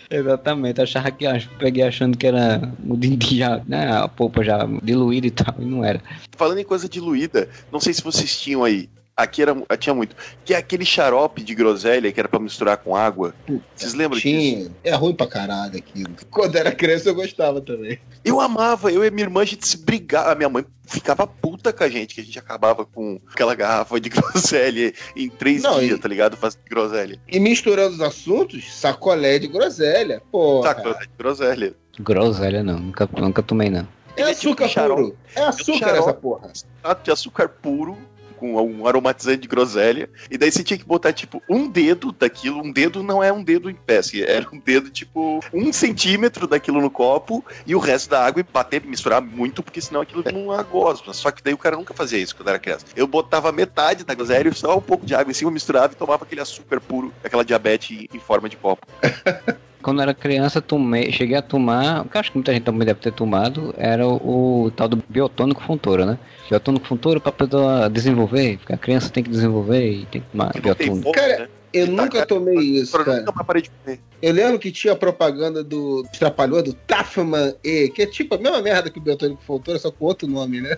Exatamente, achava que, peguei achando que era o din-din já, né, a polpa já diluída e tal, e não era. Falando em coisa diluída, não sei se vocês tinham aí. Aqui era, tinha muito. Que é aquele xarope de groselha que era pra misturar com água. Vocês lembram disso? Tinha. É ruim pra caralho aquilo. Quando era criança eu gostava também. Eu amava, eu e minha irmã, a gente se brigava. A minha mãe ficava puta com a gente, que a gente acabava com aquela garrafa de groselha em três Não, dias, e- tá ligado? Fazendo groselha. E misturando os assuntos, sacolé de groselha. Pô. Saco de groselha. Groselha não, nunca, nunca tomei não. É é tipo açúcar xarope. puro. É açúcar xarope. essa porra. Extrato de açúcar puro, com um aromatizante de groselha. E daí você tinha que botar, tipo, um dedo daquilo. Um dedo não é um dedo em pé, assim, era um dedo, tipo, um centímetro daquilo no copo e o resto da água e bater, misturar muito, porque senão aquilo não agosma. Só que daí o cara nunca fazia isso quando era criança. Eu botava metade da groselha e só um pouco de água em cima, misturava e tomava aquele açúcar puro, aquela diabetes em forma de copo. Quando eu era criança, tomei, cheguei a tomar, que eu acho que muita gente também deve ter tomado, era o, o tal do biotônico fontora, né? Biotônico fontora pra pessoa desenvolver, porque a criança tem que desenvolver e tem que tomar Não tem biotônico. fome, Cara, né? Eu Tá, nunca cara, tomei isso, Eu cara. nunca mais parei de comer. Eu lembro que tinha propaganda do Trapalhão, do Tafman E, que é tipo a mesma merda que o Biotônico Fontoura, só com outro nome, né?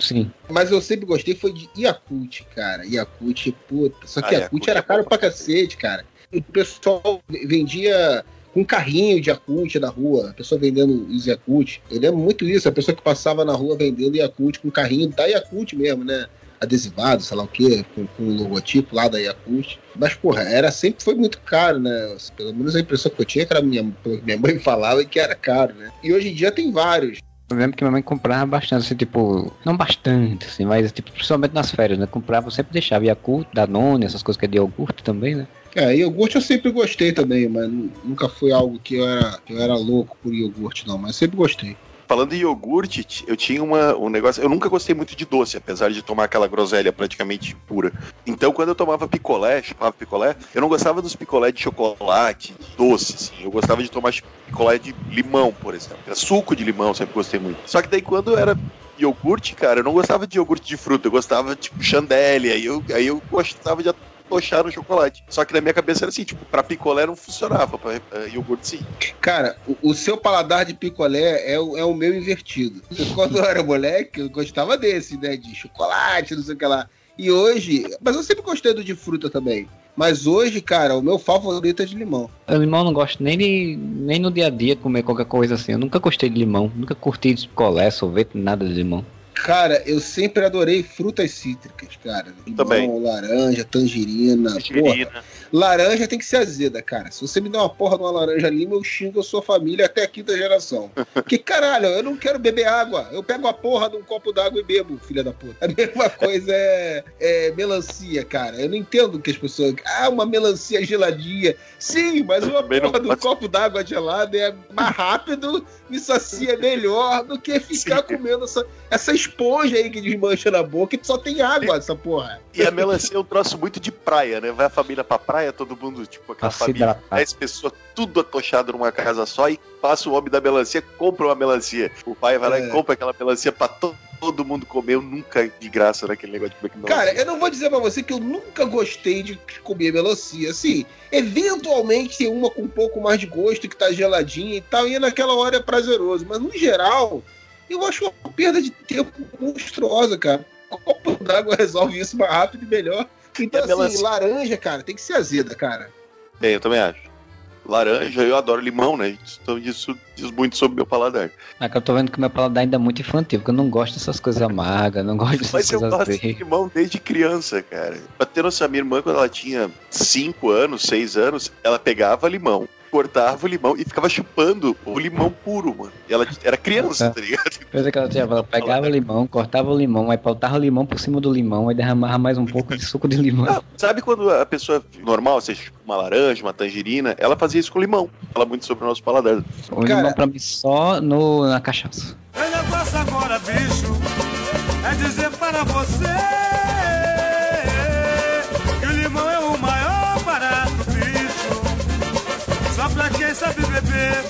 Sim. Mas eu sempre gostei foi de Yakult, cara. Yakult, puta. Só que Ah, Yakult Yakult era é caro pra cacete, cara. O pessoal vendia com carrinho de Yakult na rua. A pessoa vendendo os Yakult. Eu lembro muito isso. A pessoa que passava na rua vendendo Yakult com carrinho da Yakult mesmo, né? Adesivado, sei lá o quê, com, com o logotipo lá da Yakult. Mas, porra, era, sempre foi muito caro, né? Pelo menos a impressão que eu tinha, que era minha, que minha mãe falava, que era caro, né? E hoje em dia tem vários. Eu lembro que minha mãe comprava bastante, assim, tipo, não bastante, assim, mas tipo, principalmente nas férias, né? Comprava, sempre deixava Yakult, Danone, essas coisas que é de iogurte também, né? É, iogurte eu sempre gostei também, mas nu- nunca foi algo que eu era, eu era louco por iogurte, não, mas sempre gostei. Falando em iogurte, eu tinha uma, um negócio. Eu nunca gostei muito de doce, apesar de tomar aquela groselha praticamente pura. Então, quando eu tomava picolé, chupava picolé, eu não gostava dos picolé de chocolate, doce, assim. Eu gostava de tomar picolé de limão, por exemplo. Era suco de limão, sempre gostei muito. Só que daí, quando eu era iogurte, cara, eu não gostava de iogurte de fruta, eu gostava, tipo, chandelle. Aí eu, aí eu gostava de atochar no chocolate. Só que na minha cabeça era assim, tipo, pra picolé não funcionava, pra eh, iogurte sim. Cara, o, o seu paladar de picolé é o, é o meu invertido. Quando eu era moleque, eu gostava desse, né? De chocolate, não sei o que lá. E hoje, mas eu sempre gostei do de fruta também. Mas hoje, cara, o meu favorito é de limão. Eu limão eu não gosto nem, de, nem no dia a dia comer qualquer coisa assim. Eu nunca gostei de limão, nunca curti de picolé, sorvete, nada de limão. Cara, eu sempre adorei frutas cítricas, cara. Limão, Também. laranja, tangerina. Porra, Tangerina. laranja tem que ser azeda, cara. Se você me der uma porra de uma laranja lima, eu xingo a sua família até a quinta geração. que caralho, eu não quero beber água. Eu pego a porra de um copo d'água e bebo, filha da puta. A mesma coisa é, é melancia, cara. Eu não entendo que as pessoas. Ah, uma melancia geladinha. Sim, mas uma Também não porra de um copo d'água gelada é mais rápido, me sacia melhor do que ficar comendo essa, essa esponja aí que desmancha na boca e só tem água, essa porra. E a melancia é um troço muito de praia, né? Vai a família pra praia, todo mundo, tipo, aquela se família, hidratar. 10 pessoas, tudo atochado numa casa só, e passa o homem da melancia, compra uma melancia. O pai vai lá É. e compra aquela melancia pra to- todo mundo comer. Eu nunca de graça naquele negócio de comer melancia. Cara, eu não vou dizer pra você que eu nunca gostei de comer melancia. Assim, eventualmente tem uma com um pouco mais de gosto, que tá geladinha e tal, e naquela hora é prazeroso. Mas no geral, eu acho uma perda de tempo monstruosa, cara. Copo d'água resolve isso mais rápido e melhor. Então, E a assim, melancia? laranja, cara, tem que ser azeda, cara. Bem, eu também acho. Laranja, eu adoro limão, né? Então isso diz muito sobre meu paladar. É que eu tô vendo que meu paladar ainda é muito infantil, porque eu não gosto dessas coisas amargas, não gosto dessas Mas eu coisas gosto de limão desde criança, cara. Pra ter noção, minha irmã, quando ela tinha 5 anos, 6 anos, ela pegava limão, cortava o limão e ficava chupando o limão puro, mano. E ela era criança, É. tá ligado? Coisa que ela tinha, ela pegava o limão, cortava o limão, aí botava o limão por cima do limão, aí derramava mais um pouco de suco de limão. Ah, sabe quando a pessoa normal, chupa uma laranja, uma tangerina, ela fazia isso com limão. Fala muito sobre o nosso paladar. O Cara- limão pra mim só no, na cachaça. O negócio agora, bicho, é dizer para você sabe beber.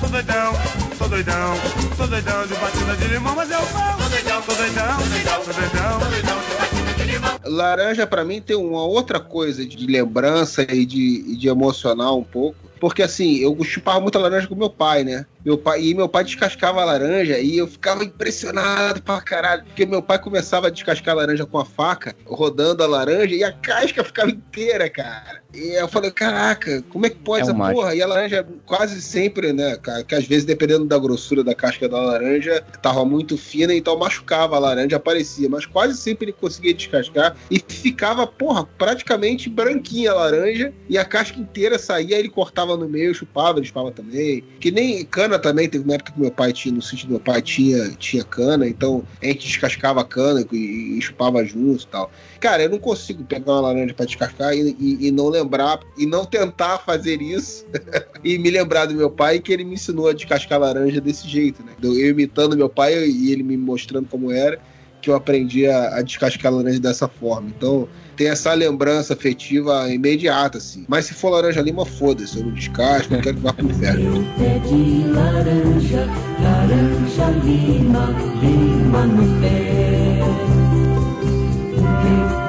Sou doidão, sou doidão, sou doidão de batida de limão, mas eu falo. Sou doidão, sou doidão, sou doidão, sou doidão de batida de limão. Laranja, pra mim, tem uma outra coisa de lembrança e de, e de emocional um pouco. Porque assim, eu chupava muita laranja com meu pai, né? Meu pai, e meu pai descascava a laranja e eu ficava impressionado pra caralho. Porque meu pai começava a descascar a laranja com a faca, rodando a laranja, e a casca ficava inteira, cara. E eu falei, caraca, como é que pode É essa um porra? E a laranja quase sempre, né, cara, que às vezes, dependendo da grossura da casca da laranja, tava muito fina, então machucava a laranja, aparecia. Mas quase sempre ele conseguia descascar e ficava, porra, praticamente branquinha a laranja e a casca inteira saía, ele cortava no meio, chupava, chupava também. Que nem cana também, teve uma época que meu pai tinha, no sítio do meu pai tinha, tinha cana, então a gente descascava a cana e, e chupava junto e tal. Cara, eu não consigo pegar uma laranja pra descascar e, e- e não lembrar, e não tentar fazer isso e me lembrar do meu pai que ele me ensinou a descascar laranja desse jeito, né? Eu imitando meu pai e ele me mostrando como era, que eu aprendi a, a descascar laranja dessa forma. Então, tem essa lembrança afetiva imediata, assim. Mas se for laranja lima, foda-se, eu não descasco, eu quero que vá pro inferno. Pé de laranja, laranja, lima, lima no pé.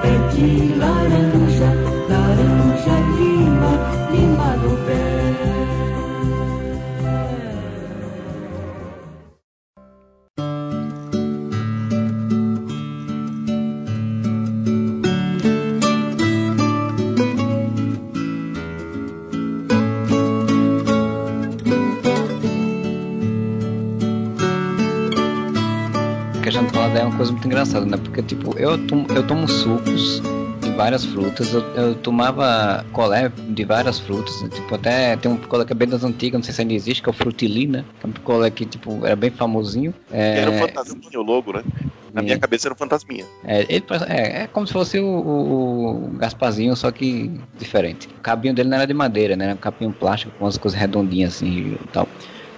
Pé de laranja, é uma coisa muito engraçada, né? Porque, tipo, eu tomo, eu tomo sucos de várias frutas, eu, eu tomava colé de várias frutas, né? tipo, até tem um picolé que é bem das antigas, não sei se ainda existe, que é o Frutilina, que é um picolé que, tipo, era bem famosinho. É, Era um fantasminha o logo, né? Na minha cabeça era um fantasminha. é, ele é, é como se fosse o, o, o Gasparzinho, só que diferente. O cabinho dele não era de madeira, né? Era um cabinho plástico com umas coisas redondinhas assim e tal.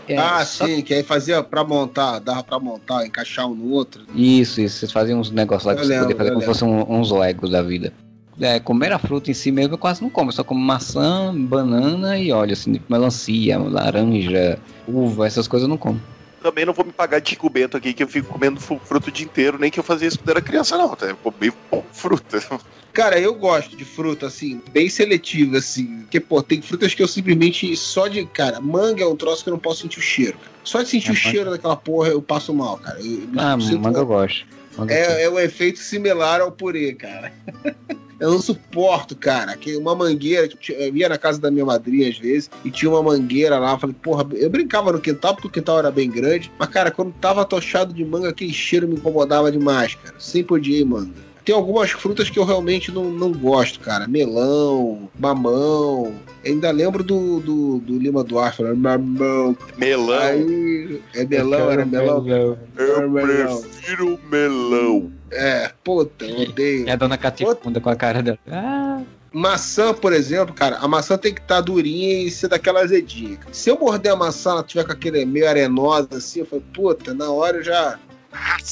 É, ah, só- sim, que aí fazia pra montar, dava pra montar, encaixar um no outro. Isso, isso. Vocês faziam uns negócios lá que você podia fazer como se fossem um- uns legos da vida. É, comer a fruta em si mesmo eu quase não como, eu só como maçã, banana e óleo, assim, melancia, laranja, uva, essas coisas eu não como. Também não vou me pagar de Chico Bento aqui, que eu fico comendo fruta o dia inteiro, nem que eu fazia isso quando era criança, não. Tá? Eu comi fruta. Cara, eu gosto de fruta, assim, bem seletiva, assim. Porque, pô, tem frutas que eu simplesmente só de. Cara, manga é um troço que eu não posso sentir o cheiro. Só de sentir Ah, o cheiro daquela porra eu passo mal, cara. Eu, eu Ah, manga eu gosto. É, é um efeito similar ao purê, cara. Eu não suporto, cara. Que uma mangueira, eu ia na casa da minha madrinha às vezes e tinha uma mangueira lá. Eu falei, porra, eu brincava no quintal porque o quintal era bem grande. Mas, cara, quando tava tochado de manga, aquele cheiro me incomodava demais, cara. Sempre odiei manga. Tem algumas frutas que eu realmente não, não gosto, cara. Melão, mamão. Ainda lembro do, do, do Lima Duarte falando mamão. Melão. Aí, é melão, era melão. Era Eu melão. prefiro melão. É, puta, eu odeio. E a dona Catifunda com a cara dela. Ah, Maçã, por exemplo, cara, a maçã tem que estar durinha e ser daquela azedinha. Se eu morder a maçã, ela tiver com aquele meio arenosa assim, eu falo, puta, na hora eu já.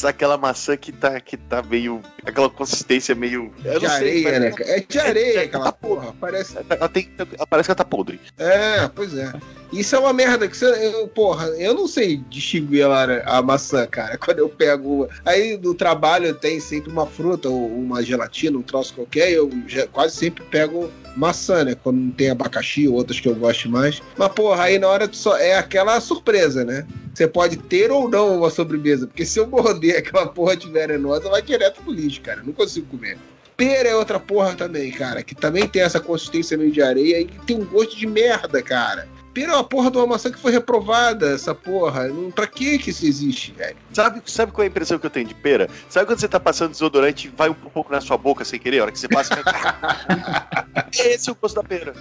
Aquela maçã que tá, que tá meio. aquela consistência meio. Eu de não sei, areia, né? É de areia é- aquela tá porra. Parece. Ela tem, parece que ela tá podre. É, pois é. Isso é uma merda que você. Eu, porra, eu não sei distinguir a, a maçã, cara, quando eu pego. Aí no trabalho tem sempre uma fruta ou uma gelatina, um troço qualquer, eu já- quase sempre pego maçã, né? Quando não tem abacaxi ou outras que eu gosto mais. Mas, porra, aí na hora tu só é aquela surpresa, né? Você pode ter ou não uma sobremesa, porque se eu morder aquela porra tiver arenosa, vai direto pro lixo, cara. Eu não consigo comer. Pera é outra porra também, cara, que também tem essa consistência meio de areia e que tem um gosto de merda, cara. Pera é uma porra de uma maçã que foi reprovada, essa porra. Não- Pra que que isso existe, velho? Sabe, sabe qual é a impressão que eu tenho de pera? Sabe quando você tá passando desodorante e vai um pouco na sua boca sem querer? A hora que você passa. Esse é o gosto da pera.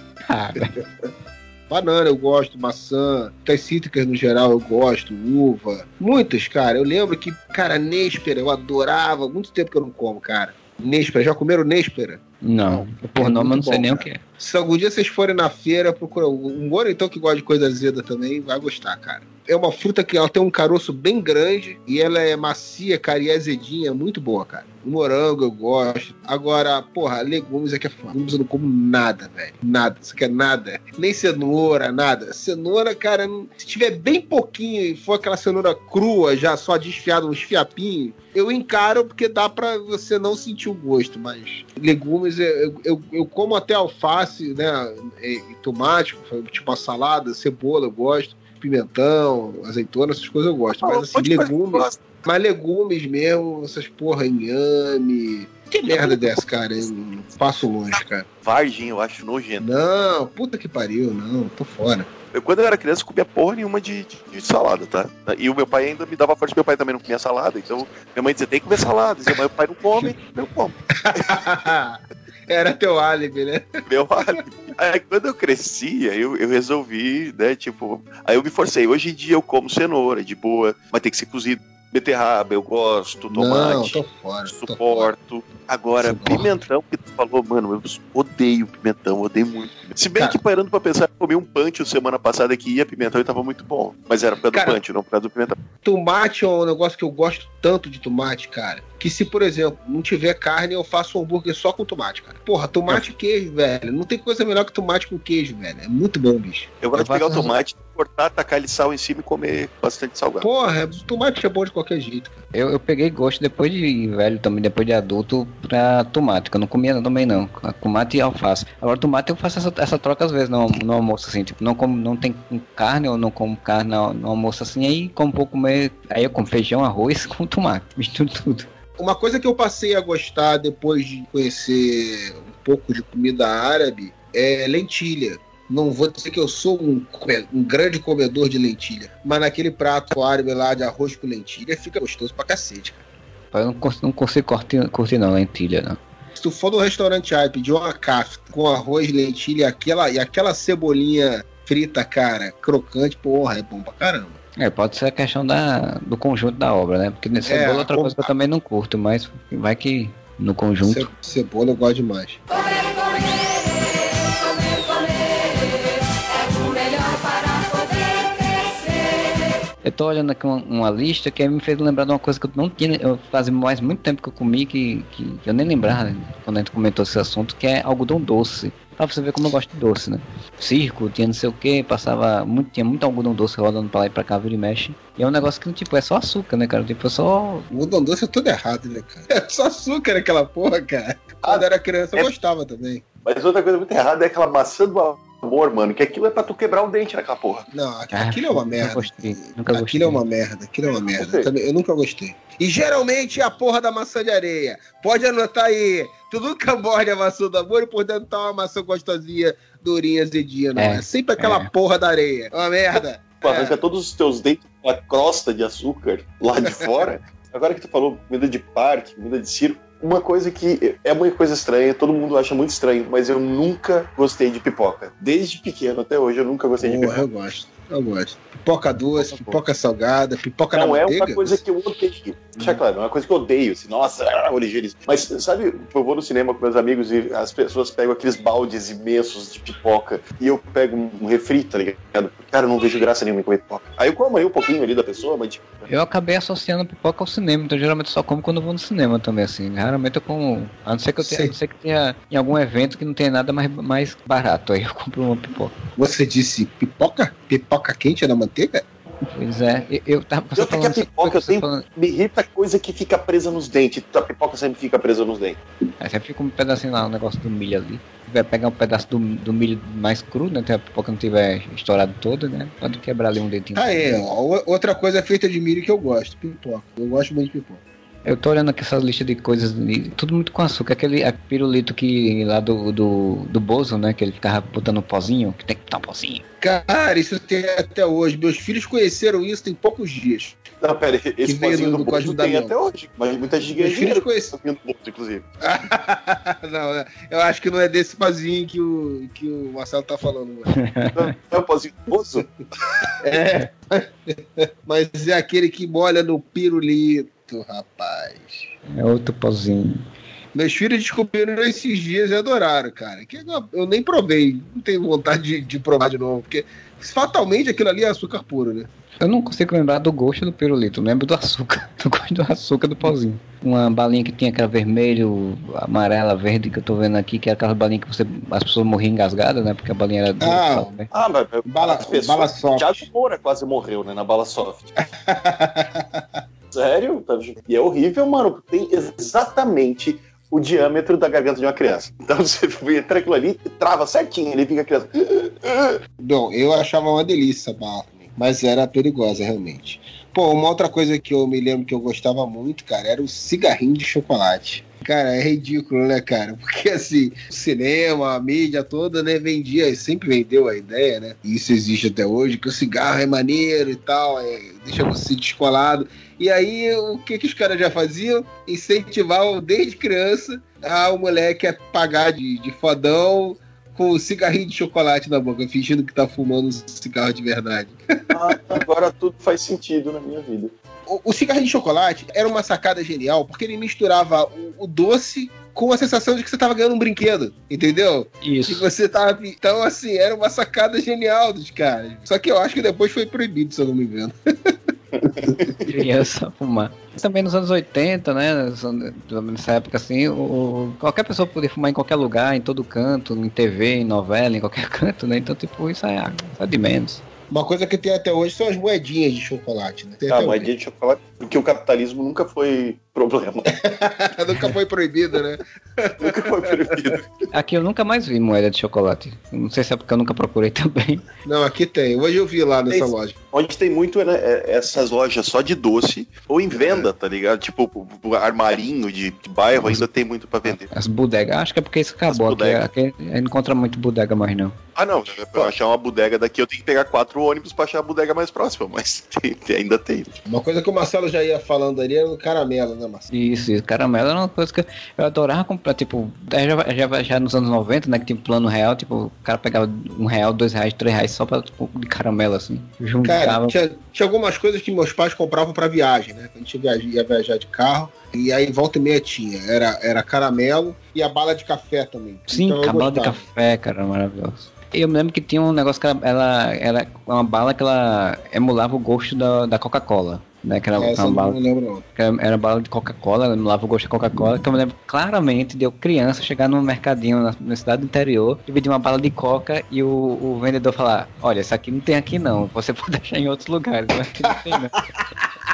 Banana eu gosto, maçã, frutas cítricas no geral eu gosto, uva. Muitas, cara. Eu lembro que, cara, néspera eu adorava. Muito tempo que eu não como, cara. Néspera, já comeram néspera? não. Por É nome eu não sei bom, nem o cara. que é. Se algum dia vocês forem na feira, procura. Um goro então que gosta de coisa azeda também, vai gostar, cara. É uma fruta que ela tem um caroço bem grande e ela é macia, cara, e é azedinha, muito boa, cara. Morango eu gosto. Agora, porra, legumes é que é. Legumes eu não como nada, velho. Nada. Isso aqui é nada. Nem cenoura, nada. Cenoura, cara, se tiver bem pouquinho e for aquela cenoura crua, já só desfiada, uns fiapinhos, eu encaro porque dá pra você não sentir o gosto, mas legumes eu, eu, eu como até alface, né, e, e tomate, tipo uma salada, cebola eu gosto, pimentão, azeitona, essas coisas eu gosto, mas assim, legumes, mas legumes mesmo, essas porra, inhame, que merda dessa, cara, eu não passo longe, cara. Vargem, eu acho nojento. Não, puta que pariu, não, tô fora. Eu, quando eu era criança, eu comia porra nenhuma de, de, de salada, tá? E o meu pai ainda me dava forte, meu pai também não comia salada. Então, minha mãe dizia, tem que comer salada. Dizia, mas o pai não come, eu como. Era teu álibi, né? Meu álibi. Aí quando eu crescia, eu, eu resolvi, né, tipo. Aí eu me forcei. Hoje em dia eu como cenoura, de boa, mas tem que ser cozido. Beterraba, eu gosto, Não, tomate, tô fora. Tô fora. Agora, pimentão que tu falou, mano, eu odeio pimentão, odeio muito. Se bem Cara. que parando pra pensar, eu comi um punch semana passada que ia pimentão e tava muito bom. Mas era por causa Cara. do punch, não por causa do pimentão. Tomate é um negócio que eu gosto tanto de tomate, cara. Que se, por exemplo, não tiver carne, eu faço um hambúrguer só com tomate, cara. Porra, tomate e queijo, velho. Não tem coisa melhor que tomate com queijo, velho. É muito bom, bicho. Eu gosto Eu de pegar o tomate, cortar, tacar ele sal em cima e comer bastante salgado. Porra, tomate é bom de qualquer jeito, cara. Eu, eu peguei gosto depois de velho também, depois de adulto, pra tomate, que eu não comia também não. Tomate e alface. Agora tomate eu faço essa, essa troca às vezes no, no almoço, assim, tipo, não como, não tem carne, ou não como carne no, no almoço assim, aí como vou comer. Aí eu como feijão, arroz com tomate, misturo tudo. Uma coisa que eu passei a gostar depois de conhecer um pouco de comida árabe é lentilha. Não vou dizer que eu sou um, um grande comedor de lentilha, mas naquele prato árabe lá de arroz com lentilha fica gostoso pra cacete, cara. Eu não, cons- não consigo curtir, curtir não, lentilha, não. Se tu for no restaurante árabe pedir uma kafta com arroz, lentilha e aquela, e aquela cebolinha frita, cara, crocante, porra, é bom pra caramba. É, pode ser a questão da, do conjunto da obra, né? Porque nesse É, cebola é outra coisa que eu também não curto, mas vai que no conjunto. Ce- Cebola eu gosto demais. Eu tô olhando aqui uma, uma lista que aí me fez lembrar de uma coisa que eu não tinha. Eu fazia mais muito tempo que eu comi que, que eu nem lembrava né, quando a gente comentou esse assunto, que é algodão doce. Pra você ver como eu gosto de doce, né? Circo, tinha não sei o que, passava muito, tinha muito algodão doce rodando pra lá e pra cá, vira e mexe. E é um negócio que, tipo, é só açúcar, né, cara? Tipo, é só. O algodão doce é tudo errado, né, cara? É só açúcar aquela porra, cara. Quando era criança eu é- gostava também. Mas outra coisa muito errada é aquela maçã do amor, mano, que aquilo é pra tu quebrar o dente naquela porra. Não, aqu- Ah, aquilo é uma nunca merda. gostei, nunca gostei. Aquilo é uma merda, aquilo é uma merda. Gostei. Também- Eu nunca gostei. E geralmente é a porra da maçã de areia. Pode anotar aí. Tu nunca morde a maçã do amor e por dentro tá uma maçã gostosinha, durinha, azedinha, não. É, É, sempre aquela é. porra da areia. É uma merda. Tu arranca todos os teus dentes com a crosta de açúcar lá de fora. Agora que tu falou comida de parque, comida de circo, uma coisa que é uma coisa estranha, todo mundo acha muito estranho, mas eu nunca gostei de pipoca. Desde pequeno até hoje eu nunca gostei de pipoca. eu gosto. Eu gosto. Pipoca doce, pipoca salgada, pipoca Não na é manteiga. uma coisa que eu odeio. Deixa claro, é uma coisa que eu odeio. Assim, nossa, originismo. Mas sabe, eu vou no cinema com meus amigos e as pessoas pegam aqueles baldes imensos de pipoca e eu pego um refri, tá ligado? Cara, eu não vejo graça nenhuma em comer pipoca. Aí eu como aí um pouquinho ali da pessoa, mas tipo, Eu acabei associando pipoca ao cinema, então geralmente só como quando eu vou no cinema também, assim. Raramente eu como. A não ser que eu tenha, não ser que tenha em algum evento que não tenha nada mais, mais barato. Aí eu compro uma pipoca. Você disse pipoca? Pipoca quente na manteiga? Pois é, eu, eu tava Eu que a pipoca, eu tenho- falando- me irrita coisa que fica presa nos dentes. A pipoca sempre fica presa nos dentes. Aí você fica um pedacinho lá, um negócio do milho ali. Vai pegar um pedaço do, do milho mais cru, né? Se a pipoca não tiver estourado todo, né? Pode quebrar ali um dentinho. Ah, é. outra coisa feita de milho que eu gosto, pipoca. Eu gosto muito de pipoca. Eu tô olhando aqui essas listas de coisas, tudo muito com açúcar. Aquele a pirulito que lá do, do, do Bozo, né? Que ele ficava botando um pozinho, que tem que botar um pozinho. Cara, isso tem até hoje. Meus filhos conheceram isso tem poucos dias. Não, pera aí, esse pozinho do- do Bozo tem até hoje. Mas muita gente ganha Meus filhos dinheiro pozinho do Bozo, inclusive. não, né? eu acho que não é desse pazinho que o, que o Marcelo tá falando. Não, é o pozinho do Bozo? É. Mas é aquele que molha no pirulito, rapaz. É outro pozinho. Meus filhos descobriram esses dias e adoraram, cara. Que eu- nem provei. Não tenho vontade de, de provar de novo. Porque fatalmente aquilo ali é açúcar puro, né? Eu não consigo lembrar do gosto do pirulito, eu lembro do açúcar, do gosto do açúcar do pozinho. Uma balinha que tinha aquela vermelho, amarela, verde que eu tô vendo aqui, que é aquela balinha que você, as pessoas morriam engasgadas, né? Porque a balinha era Ah, né? Ah, mas Bala, pessoas- bala soft. Thiago Moura quase morreu, né, na bala soft. Sério? E é horrível, mano. Tem exatamente o diâmetro da garganta de uma criança. Então você entra aquilo ali trava certinho. Ele fica a criança. Não, eu achava uma delícia também, mas era perigosa realmente. Pô, uma outra coisa que eu me lembro que eu gostava muito, cara, era o cigarrinho de chocolate. Cara, é ridículo, né, cara? Porque assim, o cinema, a mídia toda, né, vendia, sempre vendeu a ideia, né? E isso existe até hoje, que o cigarro é maneiro e tal, é, deixa você descolado. E aí, o que, que os caras já faziam? Incentivavam desde criança a o moleque a pagar de, de fodão com um cigarrinho de chocolate na boca, fingindo que tá fumando um cigarro de verdade. Ah, agora tudo faz sentido na minha vida. o, o cigarrinho de chocolate era uma sacada genial, porque ele misturava o, o doce com a sensação de que você tava ganhando um brinquedo, entendeu? Isso. você tava. Então, assim, era uma sacada genial dos caras. Só que eu acho que depois foi proibido, se eu não me engano. criança fumar. Também nos anos 80, né? Nessa época assim, o, qualquer pessoa podia fumar em qualquer lugar, em todo canto, em TV, em novela, em qualquer canto, né? Então, tipo, isso é, isso é de menos. Uma coisa que tem até hoje são as moedinhas de chocolate, né? Tem Ah, moedinha de chocolate, porque o capitalismo nunca foi problema. Nunca foi proibido, né? nunca foi proibido. Aqui eu nunca mais vi moeda de chocolate. Não sei se é porque eu nunca procurei também. Não, aqui tem. Hoje eu vi lá nessa Tem. loja. Onde tem muito né, é- essas lojas só de doce, ou em venda, tá ligado? Tipo, armarinho de, de bairro ainda tem muito pra vender. As bodegas. Acho que é porque isso acabou. Aqui, aqui não encontra muito bodega mais, não. Ah, não, pra achar uma bodega daqui eu tenho que pegar quatro ônibus pra achar a bodega mais próxima, mas tem- tem- ainda tem. Uma coisa que o Marcelo já ia falando ali era o caramelo, né, Marcelo? Isso, isso. Caramelo era uma coisa que eu adorava comprar, tipo, já, já, já nos anos 90, né, que tinha um plano real, tipo, o cara pegava um real, dois reais, três reais só pra, tipo, de caramelo, assim. Cara, Juntava. tinha, tinha algumas coisas que meus pais compravam pra viagem, né? A gente viaja- ia viajar de carro. E aí volta e meia tinha. Era, era caramelo e a bala de café também. Sim, Então eu cabala de café, cara, maravilhoso. Eu me lembro que tinha um negócio que ela, ela era uma bala que ela emulava o gosto da, da Coca-Cola. Né, que era Essa uma bala lembro, era bala de Coca-Cola, ela emulava o gosto da Coca-Cola, que eu me lembro claramente de eu criança chegar num mercadinho na, na cidade do interior e pedir uma bala de Coca e o, o vendedor falar, olha, isso aqui não tem aqui não, você pode achar em outros lugares, mas aqui não tem não.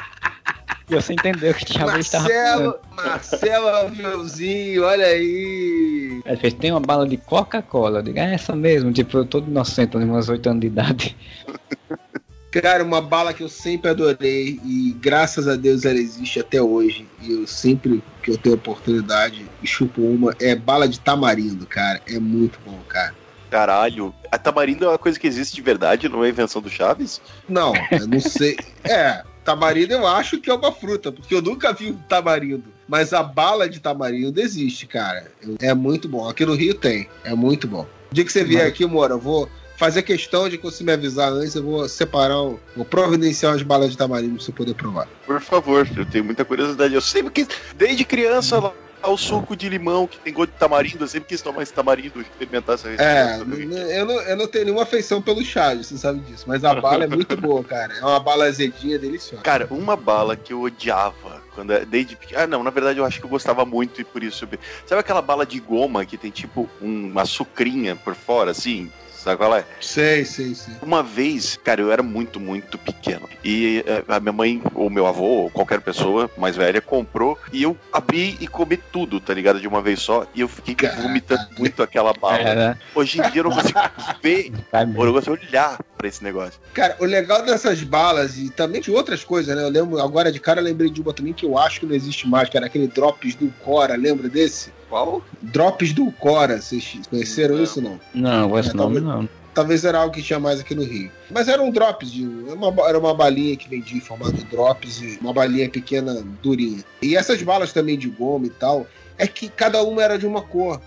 E você entendeu que tinha estava Marcelo, Marcelo Alveuzinho, olha aí. Aí fez, tem uma bala de Coca-Cola. Eu digo, é essa mesmo. Tipo, eu todo inocente, tenho uns 8 anos de idade. Cara, uma bala que eu sempre adorei e graças a Deus ela existe até hoje. E eu sempre que eu tenho oportunidade chupo uma, é bala de tamarindo, cara. É muito bom, cara. Caralho, a tamarindo é uma coisa que existe de verdade, não é invenção do Chaves? Não, eu não sei. É, tamarindo eu acho que é uma fruta, porque eu nunca vi um tamarindo. Mas a bala de tamarindo existe, cara. É muito bom. Aqui no Rio tem. É muito bom. O dia que você vier aqui, Mora, eu vou fazer questão de que você me avisar antes, eu vou separar, o- vou providenciar as balas de tamarindo pra você poder provar. Por favor, eu tenho muita curiosidade. Eu sempre quis, desde criança, lá o suco de limão que tem gosto de tamarindo, eu sempre quis tomar esse tamarindo, experimentar essa É, receita. n- eu não, eu não tenho nenhuma afeição pelo chá, você sabe disso. Mas a bala é muito boa, cara. É uma bala azedinha deliciosa. Cara, uma bala que eu odiava quando é- desde. Ah, não, na verdade eu acho que eu gostava muito e por isso. Sabe aquela bala de goma que tem tipo um- uma sucrinha por fora, assim? Sabe qual é? Sei, sei, sei. Uma vez, cara, eu era muito, muito pequeno. E eh, a minha mãe, ou meu avô, ou qualquer pessoa mais velha, comprou. E eu abri e comi tudo, tá ligado? De uma vez só. E eu fiquei vomitando muito aquela bala. É, né? Hoje em dia eu não consigo ver, ou eu não consigo olhar pra esse negócio. Cara, o legal dessas balas e também de outras coisas, né? Eu lembro, agora de cara lembrei de uma também que eu acho que não existe mais, que era aquele Drops do Cora, lembra desse? Qual? Drops do Cora, vocês conheceram isso ou não? Não, esse É, nome talvez- não. Talvez era algo que tinha mais aqui no Rio. Mas era um drops, de, era uma, era uma balinha que vendia em formato de drops e uma balinha pequena, durinha. E essas balas também de goma e tal, é que cada uma era de uma cor.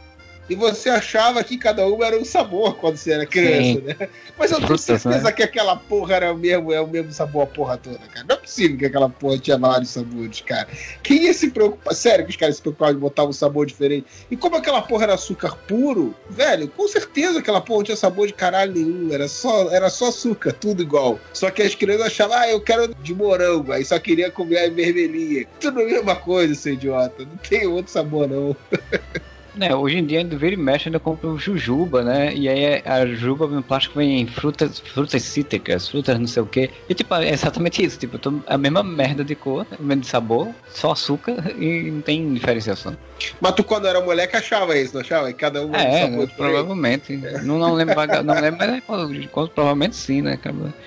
E você achava que cada uma era um sabor quando você era criança, Sim. né? Mas eu tenho Frutas, certeza né? que aquela porra era o mesmo, é o mesmo sabor a porra toda, cara. Não é possível que aquela porra tinha vários sabores, cara. Quem ia se preocupar? Sério que os caras se preocupavam de botar um sabor diferente? E como aquela porra era açúcar puro, velho, com certeza aquela porra não tinha sabor de caralho nenhum. Era só, era só açúcar, tudo igual. Só que as crianças achavam, ah, eu quero de morango. Aí só queria comer a vermelhinha. Tudo a mesma coisa, seu idiota. Não tem outro sabor, não. É, hoje em dia, ainda vira e mexe, ainda compro jujuba, né? E aí a jujuba no plástico vem em frutas, frutas cítricas, frutas não sei o quê. E tipo, é exatamente isso. Tipo, a mesma merda de cor, a mesma de sabor, só açúcar e não tem diferenciação. Mas tu, quando era moleque, achava isso, não achava? E cada um É, né, diferente. provavelmente. Não, não lembro, não lembro, mas é, quando- provavelmente sim, né?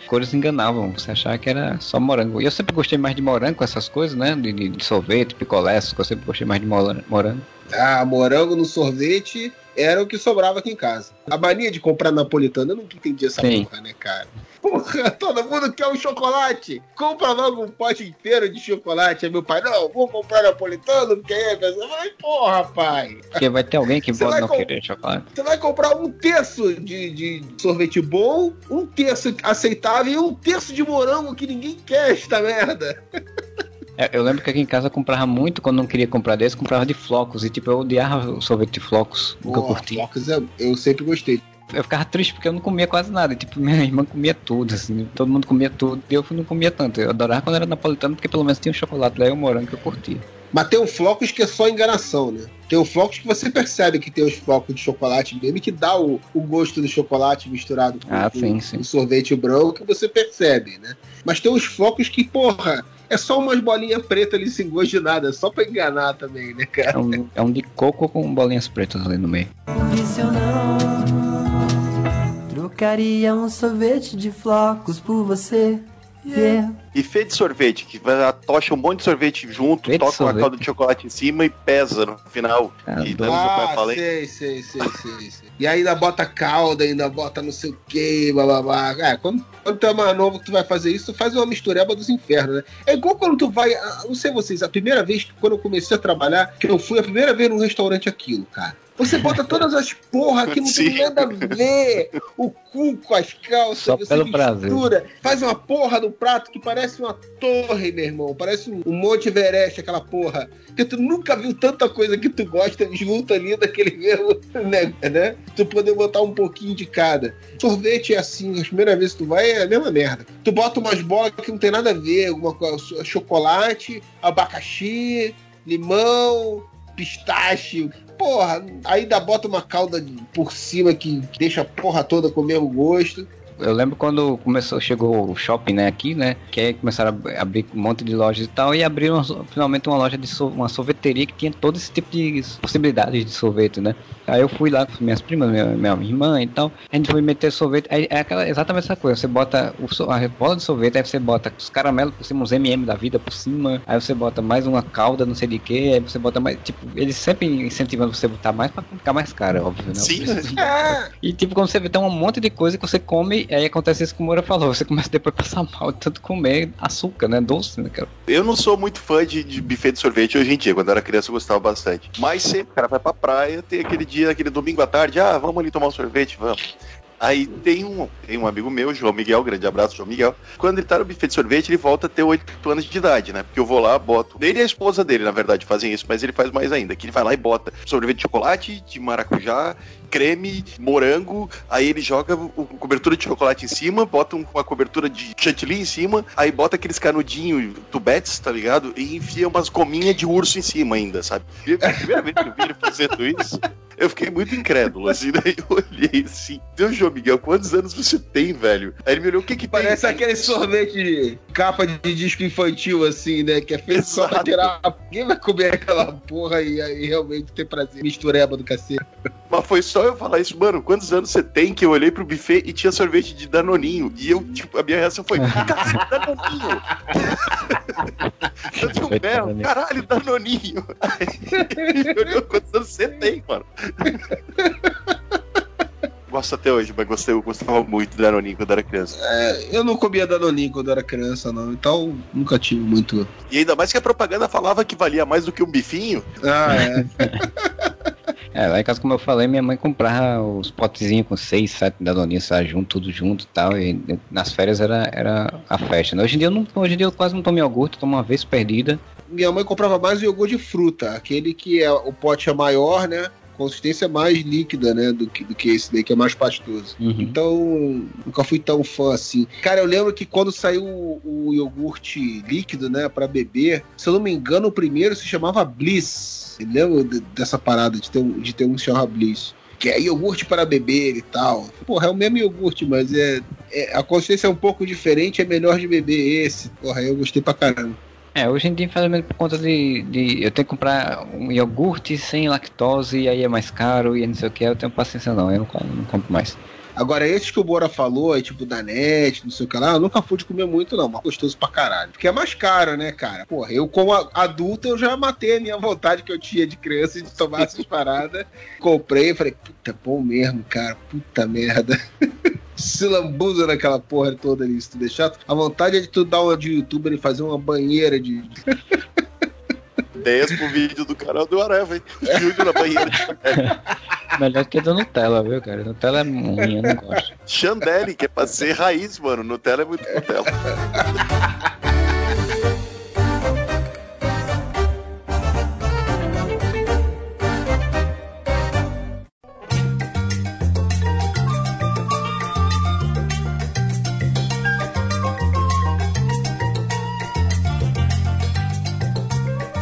Cores enganavam, você achava que era só morango. E eu sempre gostei mais de morango com essas coisas, né? De, de- de sorvete, picolé, eu sempre gostei mais de moran- morango. Ah, morango no sorvete era o que sobrava aqui em casa. A mania de comprar napolitana, eu nunca entendi essa Sim. porra, né, cara? Porra, todo mundo quer um chocolate. Compra logo um pote inteiro de chocolate. Aí meu pai, não, vou comprar napolitano, porque aí a pessoa vai, porra, pai. Porque vai ter alguém que pode não querer chocolate. Você vai comprar um terço de, de sorvete bom, um terço aceitável e um terço de morango que ninguém quer esta merda. É, Eu lembro que aqui em casa eu comprava muito, quando não queria comprar desse, comprava de flocos. E tipo, eu odiava o sorvete de flocos. Nunca curti. flocos é- eu sempre gostei. Eu ficava triste porque eu não comia quase nada. E, tipo, minha irmã comia tudo, assim. Todo mundo comia tudo. E eu não comia tanto. Eu adorava quando era napolitano, porque pelo menos tinha um chocolate lá e um morango que eu curtia. Mas tem um flocos que é só enganação, né? Tem um flocos que você percebe que tem os flocos de chocolate mesmo, e que dá o, o gosto do chocolate misturado com, Ah, com- sim, sim. com sorvete branco, que você percebe, né? Mas tem uns flocos que, porra, é só umas bolinhas pretas ali sem gosto de nada, só pra enganar também, né, É cara? um, é um de coco com bolinhas pretas ali no meio. E se eu não trocaria um sorvete de flocos por você? Yeah. E fê de sorvete, que vai, tocha um monte de sorvete junto, de toca uma calda de chocolate em cima e pesa no final. Ah, e ah, falei. sei, sei, sei, sei, sei. E ainda bota calda, ainda bota não sei o que, blá blá blá. É, quando, quando tu é mais novo que tu vai fazer isso, tu faz uma mistureba dos infernos, né? É igual quando tu vai. ah, Não sei vocês, a primeira vez que quando eu comecei a trabalhar, que eu fui a primeira vez num restaurante aquilo, cara. Você bota todas as porra que não tem Sim. nada a ver. O cu com as calças, Só você pelo prazer. mistura, faz uma porra do prato que parece uma torre, meu irmão. Parece um, Monte Everest, aquela porra. Porque tu nunca viu tanta coisa que tu gosta junto ali daquele mesmo, né? né? Tu poder botar um pouquinho de cada. Sorvete é assim, as primeiras vezes que tu vai é a mesma merda. Tu bota umas bolas que não tem nada a ver, alguma coisa, chocolate, abacaxi, limão, pistache. Porra, ainda bota uma calda por cima que deixa a porra toda com o mesmo gosto. Eu lembro quando começou, chegou o shopping, né, aqui, né, que aí começaram a ab- abrir um monte de lojas e tal, e abriram finalmente uma loja de so- uma sorveteria que tinha todo esse tipo de possibilidades de sorvete, né. Aí eu fui lá com minhas primas, minha, minha irmã e tal, a gente foi meter sorvete, aí é aquela, exatamente essa coisa, você bota o, a bola de sorvete, aí você bota os caramelos por cima, uns M&M da vida por cima, aí você bota mais uma calda, não sei de que, aí você bota mais, tipo, eles sempre incentivam você a botar mais pra ficar mais caro, óbvio, né. Sim. E tipo, quando você vê, tem um monte de coisa que você come, aí acontece isso que o Moura falou, você começa depois a passar mal de tanto comer açúcar, né? Doce, né, cara? Eu não sou muito fã de, de buffet de sorvete hoje em dia. Quando eu era criança eu gostava bastante. Mas sempre, o cara vai pra praia, tem aquele dia, aquele domingo à tarde, ah, vamos ali tomar um sorvete, vamos. Aí tem um, tem um amigo meu, João Miguel, grande abraço, João Miguel. Quando ele tá no buffet de sorvete, ele volta a ter 8 anos de idade, né? Porque eu vou lá, boto. Ele e a esposa dele, na verdade, fazem isso, mas ele faz mais ainda. Que ele vai lá e bota sorvete de chocolate, de maracujá, creme, morango, aí ele joga o- cobertura de chocolate em cima, bota um- uma cobertura de chantilly em cima, aí bota aqueles canudinhos, tubetes, tá ligado? E enfia umas gominhas de urso em cima ainda, sabe? E primeira vez que eu vi ele fazendo isso, eu fiquei muito incrédulo, assim, daí eu olhei assim, Deus, João Miguel, quantos anos você tem, velho? Aí ele me olhou, o que que Parece tem? aquele sorvete de capa de disco infantil, assim, né? Que é feito só pra tirar. Ninguém vai comer aquela porra e aí realmente ter prazer. Mistureba do cacete. Mas foi só eu falar isso, mano, quantos anos você tem que eu olhei pro buffet e tinha sorvete de Danoninho. E eu, tipo, a minha reação foi, cacete, Danoninho! eu tinha um berro, caralho, Danoninho! Aí ele me olhou, quantos anos você tem, mano? Gosto até hoje, mas gostei, eu gostava muito de Danoninho quando era criança. É, eu não comia Danoninho quando era criança, não. Então nunca tive muito. E ainda mais que a propaganda falava que valia mais do que um bifinho. Ah, é. É, lá em casa, como eu falei, minha mãe comprava os potezinhos com seis, sete danoninhos, sabe, junto, tudo junto e tal. E nas férias era, era a festa. né? Hoje em dia eu não, hoje em dia eu quase não tomo iogurte, tomo uma vez perdida. Minha mãe comprava mais o iogurte de fruta. Aquele que é o pote é maior, né? Consistência mais líquida, né? Do que, do que esse daí, que é mais pastoso. Uhum. Então, nunca fui tão fã assim. Cara, eu lembro que quando saiu o, o iogurte líquido, né, pra beber, se eu não me engano, o primeiro se chamava Bliss. De- dessa parada de ter de ter um que se chamava Bliss? Que é iogurte para beber e tal. Porra, é o mesmo iogurte, mas é, é- a consistência é um pouco diferente, é melhor de beber esse. Porra, eu gostei pra caramba. É, hoje em dia, infelizmente, por conta de, de eu tenho que comprar um iogurte sem lactose, e aí é mais caro, e não sei o que, eu tenho paciência não, eu não, não compro mais. Agora, esses que o Bora falou, é tipo da net, não sei o que lá, eu nunca fui de comer muito, não, mas gostoso pra caralho. Porque é mais caro, né, cara? Porra, eu, como adulto, eu já matei a minha vontade que eu tinha de criança de tomar essas paradas. Comprei e falei, puta, bom mesmo, cara, puta merda. se lambuza naquela porra toda ali, se tu deixar. A vontade é de tu dar uma de youtuber e fazer uma banheira de. Ideias pro vídeo do canal do Areva, hein? Júlio na banheira. Melhor que da Nutella, viu, cara? Nutella é ruim, eu não gosto. Chandelle, que é pra ser raiz, mano. Nutella é muito Nutella.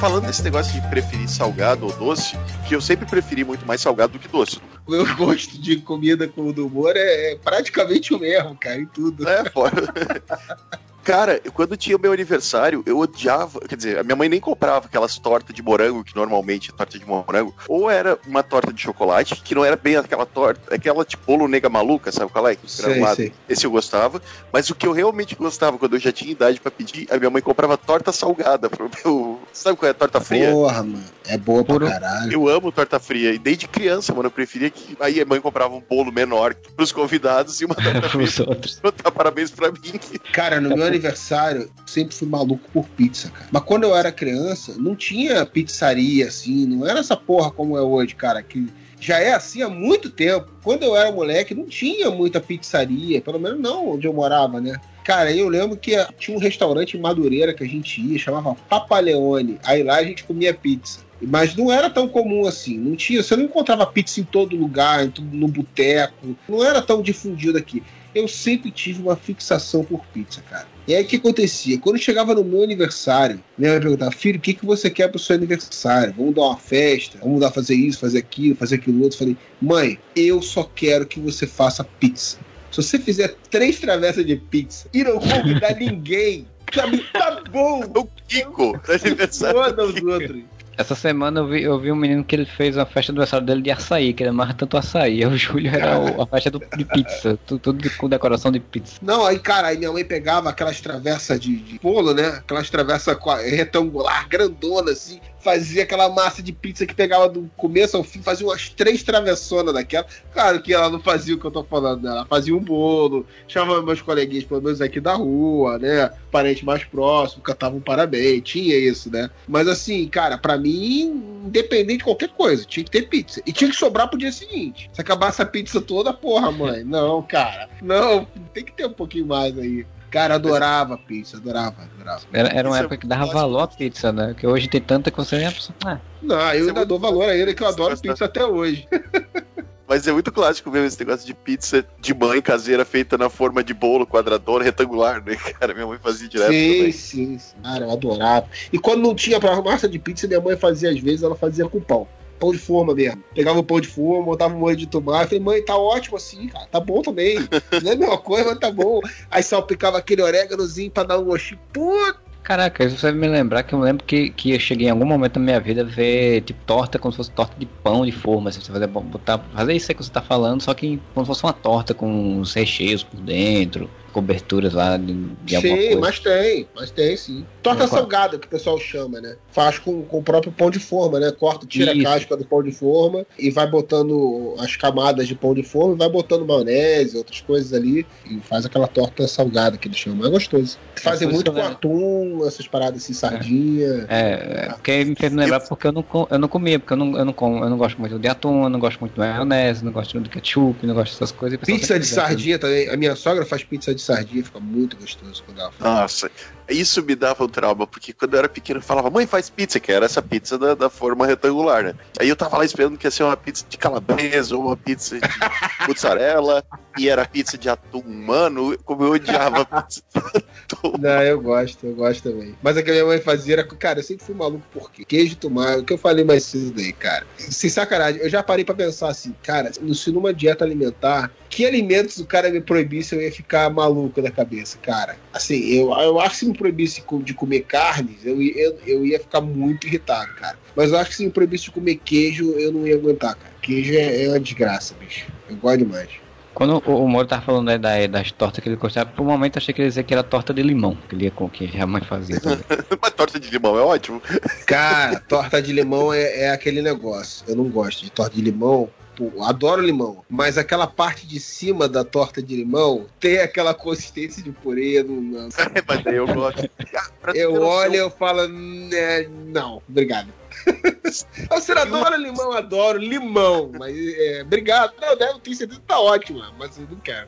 Falando desse negócio de preferir salgado ou doce, que eu sempre preferi muito mais salgado do que doce. O meu gosto de comida com o do humor é, é praticamente o mesmo, cara, em tudo. É, fora. Cara, eu- quando tinha o meu aniversário, eu odiava. Quer dizer, a minha mãe nem comprava aquelas tortas de morango, que normalmente é torta de morango. Ou era uma torta de chocolate, que não era bem aquela torta, aquela tipo bolo nega maluca, sabe qual é? Sei, Granulado. sei. Esse eu gostava. Mas o que eu realmente gostava, quando eu já tinha idade pra pedir, a minha mãe comprava torta salgada pro meu. Sabe qual é a torta fria? Porra, mano. É boa pra Puro- caralho. Eu amo torta fria. E desde criança, mano, eu preferia que. Aí a mãe comprava um bolo menor pros convidados e uma torta fria. Pros outros. pra parabéns pra mim. Cara, no meu aniversário, sempre fui maluco por pizza, cara. Mas quando eu era criança, não tinha pizzaria assim, não era essa porra como é hoje, cara, que já é assim há muito tempo. Quando eu era moleque, não tinha muita pizzaria, pelo menos não onde eu morava, né? Cara, eu lembro que tinha um restaurante em Madureira que a gente ia, chamava Papaleone. Aí lá a gente comia pizza. Mas não era tão comum assim. Não tinha, você não encontrava pizza em todo lugar, no boteco. Não era tão difundido aqui eu sempre tive uma fixação por pizza, cara. E aí o que acontecia? Quando chegava no meu aniversário, minha mãe perguntava, filho, o que, que você quer pro seu aniversário? Vamos dar uma festa? Vamos dar fazer isso, fazer aquilo, fazer aquilo outro? Eu falei, mãe, eu só quero que você faça pizza. Se você fizer três travessas de pizza e não convidar ninguém, mim tá bom. O Kiko, aniversário. Foda os outros. Essa semana eu vi, eu vi um menino que ele fez a festa do aniversário dele de açaí, que ele amarra tanto açaí. O Júlio era o- a festa do- de pizza, tu- tudo de- com decoração de pizza. Não, aí, cara, aí minha mãe pegava aquelas travessas de, de né? Aquelas travessas retangular, grandona, assim. Fazia aquela massa de pizza que pegava do começo ao fim, fazia umas três travessonas daquela. Claro que ela não fazia o que eu tô falando, né? Ela fazia um bolo, chamava meus coleguinhas, pelo menos aqui da rua, né? Parente mais próximo, cantavam parabéns, tinha isso, né? Mas assim, cara, pra mim, independente de qualquer coisa, tinha que ter pizza. E tinha que sobrar pro dia seguinte. Se acabasse a pizza toda, porra, mãe. Não, cara. Não, tem que ter um pouquinho mais aí. Cara, adorava pizza, adorava, adorava. Era, era uma é época que dava valor à pizza, né? Que hoje tem tanta que você nem. Ah, Não, eu é ainda muito dou valor a ele, que eu adoro pizza até hoje. Mas é muito clássico mesmo esse negócio de pizza de mãe caseira feita na forma de bolo quadradona retangular, né, cara? Minha mãe fazia direto sim, também. sim, sim. Cara, eu adorava. E quando não tinha pra massa de pizza, minha mãe fazia às vezes, ela fazia com pão. Pão de forma mesmo. Pegava o pão de forma, botava um molho de tomate. Eu falei, mãe, tá ótimo assim, cara. Tá bom também. Não é a mesma coisa, mas tá bom. Aí salpicava aquele oréganozinho pra dar um gostinho. Puta, Caraca, isso vai me lembrar que eu lembro que, que eu cheguei em algum momento da minha vida a ver tipo torta como se fosse torta de pão de forma. Assim, você fazer, botar, fazer isso aí que você tá falando, só que como se fosse uma torta com os recheios por dentro, coberturas lá de, de alguma Sim, coisa. mas tem, mas tem sim. Torta É, salgada, que o pessoal chama, né? Faz com, com o próprio pão de forma, né? Corta, tira Isso. a casca do pão de forma e vai botando as camadas de pão de forma e vai botando maionese, outras coisas ali e faz aquela torta salgada que eles chamam. É gostoso. Fazem por isso muito com atum, essas paradas assim, sardinha. É, é, porque me fez lembrar porque eu não, eu não comia, porque eu não, eu não como, eu não gosto muito de atum, eu não gosto muito de maionese, não gosto de ketchup, não gosto dessas coisas. Pizza de sardinha também. A minha sogra faz pizza de sardinha, fica muito gostoso quando ela faz. Nossa, isso me dava um trauma, porque quando eu era pequeno eu falava, mãe, faz pizza, que era essa pizza da, da forma retangular, né? Aí eu tava lá esperando que ia ser uma pizza de calabresa ou uma pizza de mussarela, e era pizza de atum. Mano, como eu odiava a pizza de atum. Não, eu gosto, eu gosto também. Mas a que a minha mãe fazia era, cara, eu sempre fui maluco por quê? Queijo tomate, o que eu falei mais cedo daí, cara. Sem sacanagem, eu já parei pra pensar assim, cara, se numa dieta alimentar, que alimentos o cara me proibisse, eu ia ficar maluco da cabeça, cara. Assim, eu, eu acho que se me proibisse de comer carnes, eu, ia- eu, eu ia ficar muito irritado, cara. Mas eu acho que se me proibisse de comer queijo, eu não ia aguentar, cara. Queijo é, é uma desgraça, bicho. Eu gosto demais. Quando o, o Moro tava falando né, da, das tortas que ele gostava, por um momento eu achei que ele ia dizer que era torta de limão, que ele ia com que a mãe fazia. Mas torta de limão é ótimo. Cara, torta de limão é, é aquele negócio. Eu não gosto de torta de limão. Pô, adoro limão. Mas aquela parte de cima da torta de limão tem aquela consistência de purê. Não. É, mas eu gosto. Tu Eu olho e eu falo, né, não, obrigado. Você adora limão, adoro limão, mas é, obrigado. Não, não, tenho certeza que tá ótimo, mas eu não quero.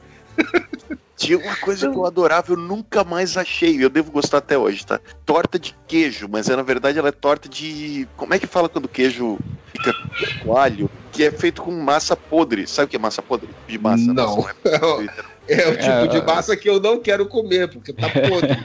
Tinha uma coisa que eu adorava, eu nunca mais achei. Eu devo gostar até hoje, tá? Torta de queijo, mas é, na verdade ela é torta de. Como é que fala quando o queijo fica com alho? Que é feito com massa podre. Sabe o que é massa podre? De massa. Não. massa não é podre. É o tipo É, de é. massa que eu não quero comer, porque tá podre.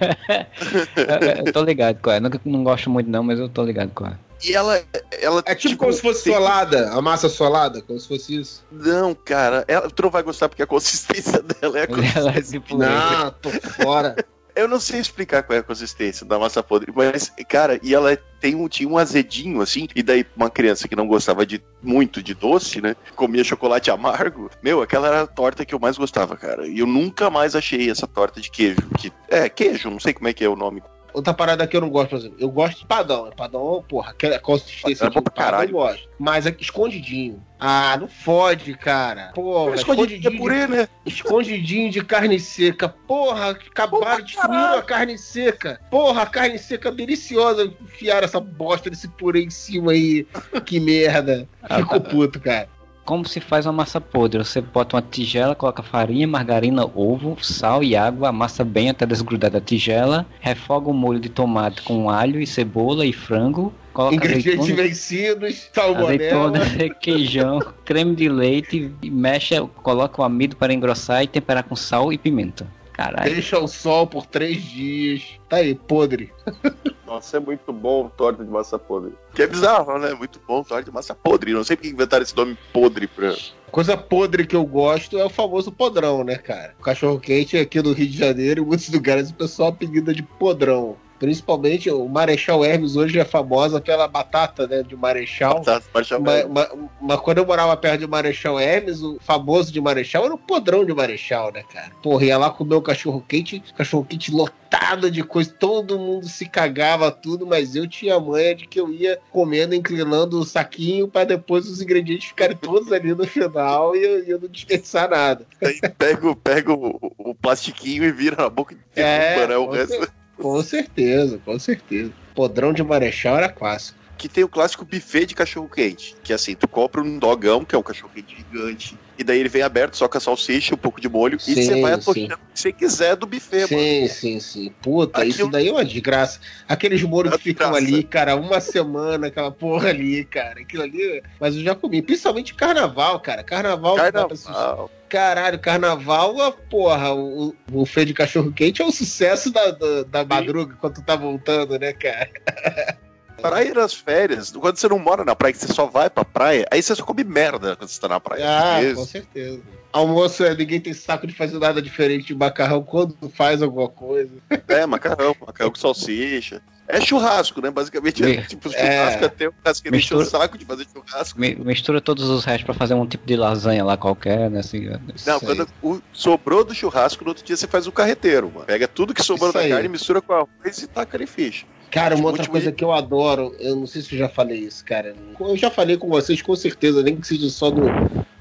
eu, eu tô ligado qual é. Nunca não gosto muito não, mas eu tô ligado qual é. E ela. ela É tipo, como se fosse tem- solada, a massa solada, como se fosse isso. Não, cara, ela, tu não vai gostar porque a consistência dela é a consistência. Ela é tipo Não, tô fora. Eu não sei explicar qual é a consistência da massa podre, mas, cara, e ela tem um, tinha um azedinho, assim, e daí uma criança que não gostava de muito de doce, né, comia chocolate amargo, meu, aquela era a torta que eu mais gostava, cara, e eu nunca mais achei essa torta de queijo, que é queijo, não sei como é que é o nome. Outra parada que eu não gosto, por exemplo, eu gosto de padrão. Padrão, porra, aquela consistência É de padrão caralho. eu gosto. Mas é escondidinho. Ah, não fode, cara. Porra, Escondidinho é purê, né? Escondidinho de carne seca. Porra, acabaram de destruir a carne seca. Porra, a carne seca deliciosa. Enfiaram essa bosta desse purê em cima aí. Que merda. Fico puto, cara. Como se faz uma massa podre? Você bota uma tigela, coloca farinha, margarina, ovo, sal e água, amassa bem até desgrudar da tigela, refoga o molho de tomate com alho e cebola e frango, coloca Ingredientes azeitona, vencidos, salmonela. azeitona, requeijão, creme de leite, mexe, coloca o amido para engrossar e temperar com sal e pimenta. Caralho. Deixa o sol por três dias. Tá aí, podre. Nossa, é muito bom torta de massa podre. Que é bizarro, né? Muito bom torta de massa podre. Não sei porque inventaram esse nome podre pra. Coisa podre que eu gosto é o famoso podrão, né, cara? O cachorro quente aqui no Rio de Janeiro, em muitos lugares o pessoal apelida de podrão. Principalmente o Marechal Hermes hoje é famosa pela batata, né, de Marechal. Batata, Marechal Mas, mas- mas quando eu morava perto de Marechal Hermes, o famoso de Marechal era o podrão de Marechal, né, cara? Porra, ia lá comer o cachorro quente, cachorro quente lotado de coisa, todo mundo se cagava tudo, mas eu tinha a manha de que eu ia comendo, inclinando o saquinho pra depois os ingredientes ficarem todos ali no final e eu, eu não desperdiçar nada. Aí pega, o- pega o, o plastiquinho e vira na boca e É? O resto. Com certeza, com certeza. Podrão de Marechal era clássico. Que tem o clássico buffet de cachorro quente. Que assim, tu compra um dogão, que é um cachorro quente gigante. E daí ele vem aberto, só com a salsicha, um pouco de molho. e Sim, você vai sim. atochando o que você quiser do buffet, mano. Sim, sim, sim. Puta, Aquilo- isso daí é uma desgraça. Aqueles molhos É que ficam desgraça. ali, cara, uma semana, aquela porra ali, cara. Aquilo ali. Mas eu já comi. Principalmente carnaval, cara. Carnaval. Carnaval. Caralho, carnaval, a porra, o, o feio de cachorro quente é o sucesso da, da, da madruga quando tu tá voltando, né, cara? Praia nas férias, quando você não mora na praia, que você só vai pra praia, aí você só come merda quando você tá na praia. Ah, Às com certeza. Almoço é ninguém tem saco de fazer nada diferente de macarrão quando faz alguma coisa. É, macarrão, macarrão com salsicha. É churrasco, né? Basicamente, é, tipo, churrasco É. até o cara que deixa o Mistura- saco de fazer churrasco. Mi- Mistura todos os restos pra fazer um tipo de lasanha lá qualquer, né? Assim, Não, Isso aí. quando o, sobrou do churrasco, no outro dia você faz o carreteiro, mano. Pega tudo que sobrou Isso da aí. carne, mistura com arroz e taca ali ficha. Cara, uma outra coisa que eu adoro, eu não sei se eu já falei isso, cara. Eu já falei com vocês, com certeza, nem que seja só no,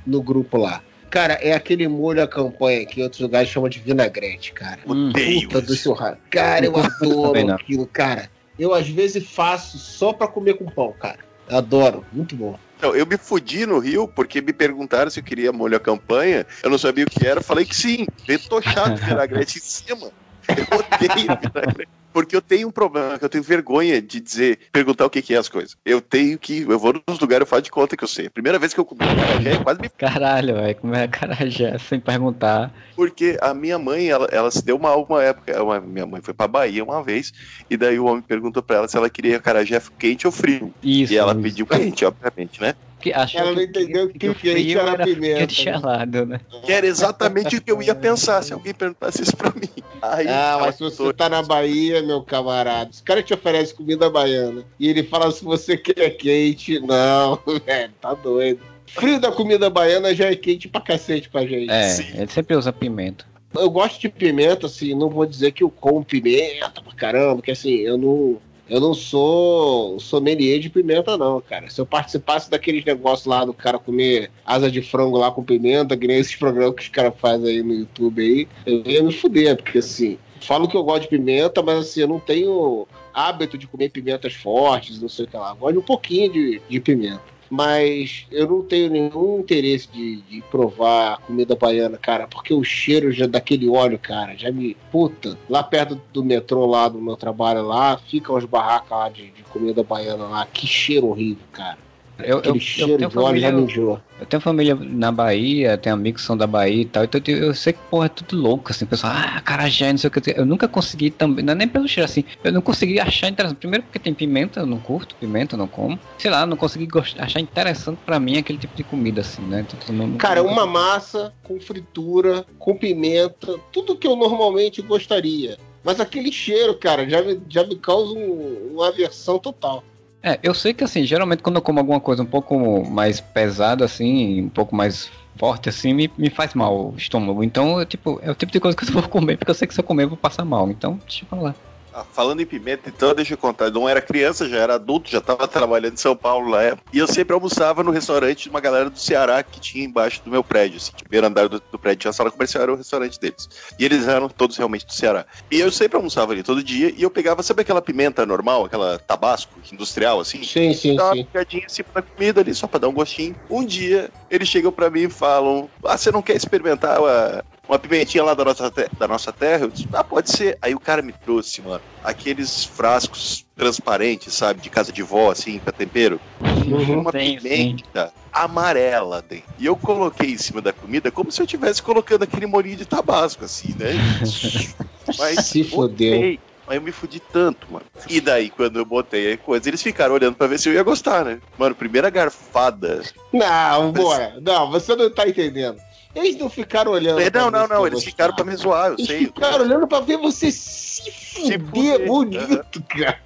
no grupo lá. Cara, é aquele molho à campanha que em outros lugares chamam de vinagrete, cara. Hum. Odeio. Puta do churrasco. Cara, eu adoro aquilo, cara. Eu às vezes faço só pra comer com pão, cara. Adoro, muito bom. Então, eu me fudi no Rio porque me perguntaram se eu queria molho à campanha. Eu não sabia o que era. Falei que sim. Veio tochado de vinagrete em cima. Eu odeio vinagrete. Porque eu tenho um problema, que eu tenho vergonha de dizer, perguntar o que, que é as coisas. Eu tenho que. Eu vou nos lugares, eu faço de conta que eu sei. Primeira vez que eu comi acarajé, quase me Caralho, velho, como é carajé, sem perguntar. Porque a minha mãe, ela, ela se deu mal uma época. Uma, minha mãe foi pra Bahia uma vez, e daí o homem perguntou pra ela se ela queria acarajé quente ou frio. Isso. e ela isso. pediu quente, obviamente, né? Que achou Ela não que- entendeu que, que o quente frio era era pimenta. gelado, né? Que era exatamente o que eu ia pensar se alguém perguntasse isso pra mim. Aí, Ah, mas se você tá na Bahia, meu camarada, os caras te oferecem comida baiana e ele fala se você quer quente, não, velho, tá doido. Frio da comida baiana já é quente pra cacete pra gente. É, Sim. ele sempre usa pimenta. Eu gosto de pimenta, assim, não vou dizer que eu como pimenta pra caramba, porque assim, eu não. Eu não sou sommelier de pimenta, não, cara. Se eu participasse daqueles negócios lá do cara comer asa de frango lá com pimenta, que nem esses programas que os caras fazem aí no YouTube aí, eu ia me fuder, porque assim, falo que eu gosto de pimenta, mas assim, eu não tenho hábito de comer pimentas fortes, não sei o que lá. Eu gosto de um pouquinho de, de pimenta. Mas eu não tenho nenhum interesse de, de provar comida baiana, cara, porque o cheiro já daquele óleo, cara, já me. Puta, lá perto do metrô, lá do meu trabalho lá, ficam as barracas lá de, de comida baiana lá. Que cheiro horrível, cara. Eu, Aquele eu, cheiro eu tenho de óleo já família, me enjoa. eu tenho família na Bahia, tenho amigos que são da Bahia e tal, então eu, eu sei que, porra, é tudo louco, assim, o pessoal, ah, carajé, não sei o que. Eu nunca consegui também, não é nem pelo cheiro, assim, eu não consegui achar interessante. Primeiro porque tem pimenta, eu não curto pimenta, eu não como. Sei lá, não consegui gost- achar interessante pra mim aquele tipo de comida, assim, né? Então, não- Cara, uma massa com fritura, com pimenta, tudo que eu normalmente gostaria. Mas aquele cheiro, cara, já me, já me causa um- uma aversão total. É, eu sei que assim, geralmente quando eu como alguma coisa um pouco mais pesada, assim, um pouco mais forte, assim, me, me faz mal o estômago. Então, eu, tipo, é o tipo de coisa que eu vou comer, porque eu sei que se eu comer eu vou passar mal. Então, deixa eu falar. Ah, falando em pimenta, então deixa eu contar. Eu não era criança, já era adulto, já estava trabalhando em São Paulo na época. E eu sempre almoçava no restaurante de uma galera do Ceará que tinha embaixo do meu prédio. Assim, o primeiro andar do, do prédio tinha a sala comercial, era o restaurante deles. E eles eram todos realmente do Ceará. E eu sempre almoçava ali todo dia e eu pegava, sabe aquela pimenta normal, aquela tabasco industrial, assim? Sim, sim, Dá uma sim. picadinha em cima da comida ali, só pra dar um gostinho. Um dia, eles chegam pra mim e falam: Ah, você não quer experimentar uma, uma pimentinha lá da nossa, da nossa terra? Eu disse: Ah, pode ser. Aí o cara me trouxe, mano, aqueles frascos transparentes, sabe, de casa de vó, assim, pra tempero. Uhum. Uma Sim, sim. pimenta amarela dentro. E eu coloquei em cima da comida como se eu estivesse colocando aquele molinho de tabasco, assim, né? Mas Se fodeu. botei. Mas eu me fudi tanto, mano. E daí, quando eu botei a coisa, eles ficaram olhando pra ver se eu ia gostar, né? Mano, primeira garfada. Não, bora. Não, você não tá entendendo. Eles não ficaram olhando. Pra não, não, não. Eles ficaram pra me zoar, eu Eles sei. ficaram olhando pra ver você se fuder, bonito, cara.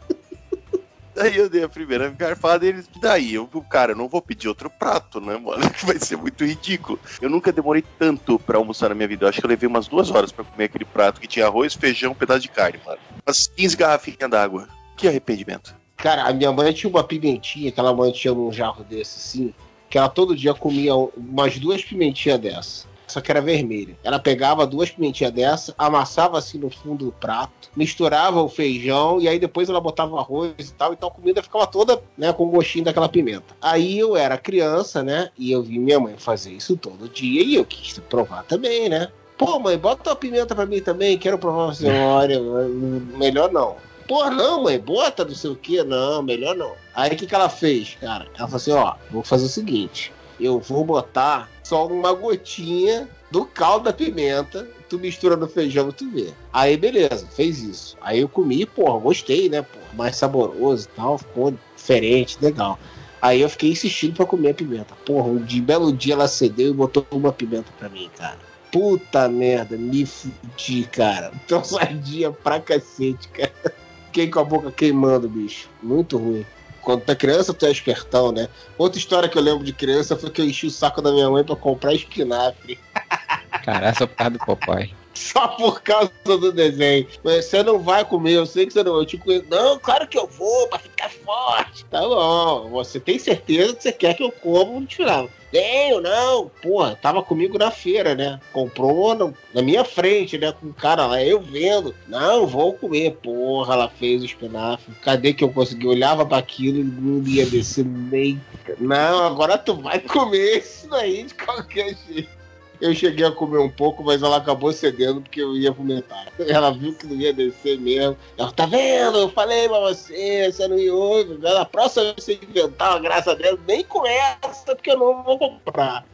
Daí eu dei a primeira garfada e eles. Daí eu, cara, eu não vou pedir outro prato, né, mano? Que vai ser muito ridículo. Eu nunca demorei tanto pra almoçar na minha vida. Eu acho que eu levei umas duas horas pra comer aquele prato que tinha arroz, feijão, um pedaço de carne, mano. Umas 15 garrafinhas d'água. Que arrependimento. Cara, a minha mãe tinha uma pimentinha que ela mantinha num jarro desse assim, que ela todo dia comia umas duas pimentinhas dessa. Só que era vermelha. Ela pegava duas pimentinhas dessa, amassava assim no fundo do prato, misturava o feijão e aí depois ela botava arroz e tal, então a comida ficava toda, né, com o gostinho daquela pimenta. Aí eu era criança, né, e eu vi minha mãe fazer isso todo dia e eu quis provar também, né? Pô, mãe, bota uma pimenta pra mim também, quero provar você. Olha, melhor não. Pô, não, mãe, bota não sei o que. Não, melhor não. Aí o que, que ela fez, cara? Ela falou assim: ó, vou fazer o seguinte: eu vou botar só uma gotinha do caldo da pimenta, tu mistura no feijão tu vê. Aí, beleza, fez isso. Aí eu comi, porra, gostei, né, porra, mais saboroso e tal, ficou diferente, legal. Aí eu fiquei insistindo pra comer a pimenta. Porra, um de belo dia ela cedeu e botou uma pimenta pra mim, cara. Puta merda, me fudi, cara. Tô sadia pra cacete, cara. Fiquei com a boca queimando, bicho. Muito ruim. Quando tu é criança, tu é espertão, né? Outra história que eu lembro de criança foi que eu enchi o saco da minha mãe pra comprar espinafre. Caralho, só por causa do papai. Só por causa do desenho. Mas você não vai comer, eu sei que você não. Eu te conheço. Não, claro que eu vou, pra ficar forte. Tá bom. Você tem certeza que você quer que eu coma um tirava. Tenho, não. Porra, tava comigo na feira, né? Comprou na, na minha frente, né? Com o cara lá, eu vendo. Não, vou comer. Porra, ela fez o espinafre. Cadê que eu consegui? Olhava pra aquilo e não ia descer nem. Não, agora tu vai comer isso daí de qualquer jeito. Eu cheguei a comer um pouco, mas ela acabou cedendo porque eu ia vomitar. Ela viu que não ia descer mesmo. Ela, tá vendo? Eu falei pra você, você não ia ouvir. Na próxima vez você inventar uma graça dela, nem com essa, porque eu não vou comprar.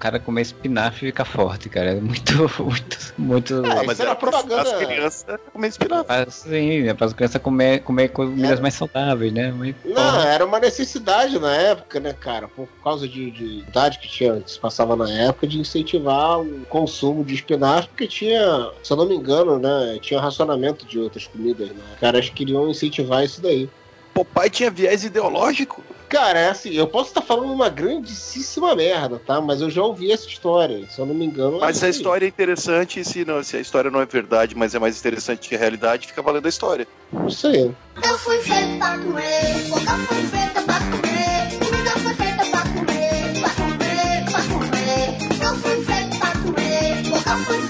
O cara comer espinafre fica forte, cara. É muito, muito, muito. Ah, mas isso era era pra propaganda. as crianças comer espinafre. Assim, é para as crianças comer, comer comidas mais saudáveis, né? Mas, Não, porra, era uma necessidade na época, né, cara? Por causa de, de idade que tinha, que se passava na época, de incentivar o consumo de espinafre, porque tinha, se eu não me engano, né, tinha racionamento de outras comidas, né? Os caras queriam incentivar isso daí. Papai tinha viés ideológico. Cara, é assim, eu posso estar falando uma grandíssima merda, tá? Mas eu já ouvi essa história, se eu não me engano. é Mas a história é interessante, e se, não, se a história não é verdade, mas é mais interessante que a realidade, fica valendo a história. Isso aí. Eu fui feito pra comer, boca foi feita pra comer, comida foi feita pra comer, pra comer, pra comer. Eu fui feito pra comer, boca foi feita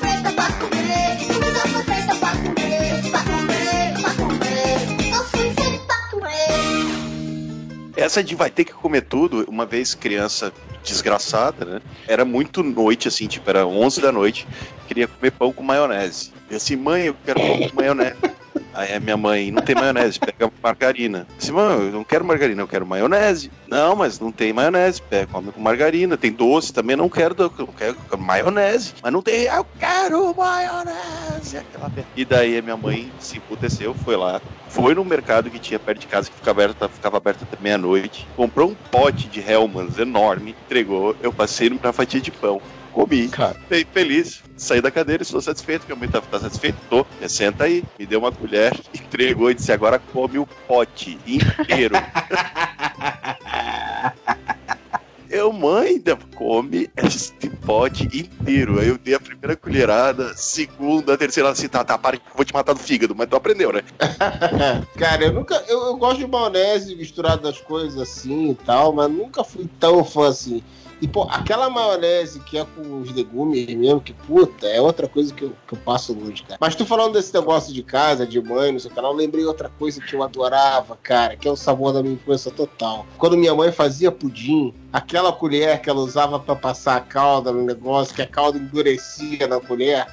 Essa de vai ter que comer tudo, uma vez criança desgraçada, né? Era muito noite, assim, tipo, era 11 da noite, queria comer pão com maionese. E assim, mãe, eu quero pão com maionese. Aí a minha mãe, não tem maionese, pega margarina. Eu Disse, mãe, eu não quero margarina, eu quero maionese. Não, mas não tem maionese, pega, come com margarina. Tem doce também, não quero, não quero, quero maionese. Mas não tem, eu quero maionese. Aquela. E daí a minha mãe se emputeceu, foi lá, foi no mercado que tinha perto de casa, que ficava aberto, ficava aberto até meia-noite, comprou um pote de Hellmann's enorme, entregou, eu passei na fatia de pão. Comi, Cara. Fiquei feliz, saí da cadeira, estou satisfeito. Minha mãe tá, tá satisfeita? Tô. Senta aí, me deu uma colher, entregou e disse: agora come o pote inteiro. Eu, mãe, come este pote inteiro. Aí eu dei a primeira colherada, segunda, terceira, assim, tá, tá, para que eu vou te matar do fígado. Mas tu aprendeu, né? Cara, eu nunca. Eu, eu gosto de maionese misturada das coisas assim e tal, mas nunca fui tão fã assim. E, pô, aquela maionese que é com os legumes mesmo, que puta, é outra coisa que eu, que eu passo longe, cara. Mas tu falando desse negócio de casa, de mãe, não sei o que lá, eu lembrei outra coisa que eu adorava, cara, que é o sabor da minha infância total. Quando minha mãe fazia pudim, aquela colher que ela usava pra passar a calda no negócio, que a calda endurecia na colher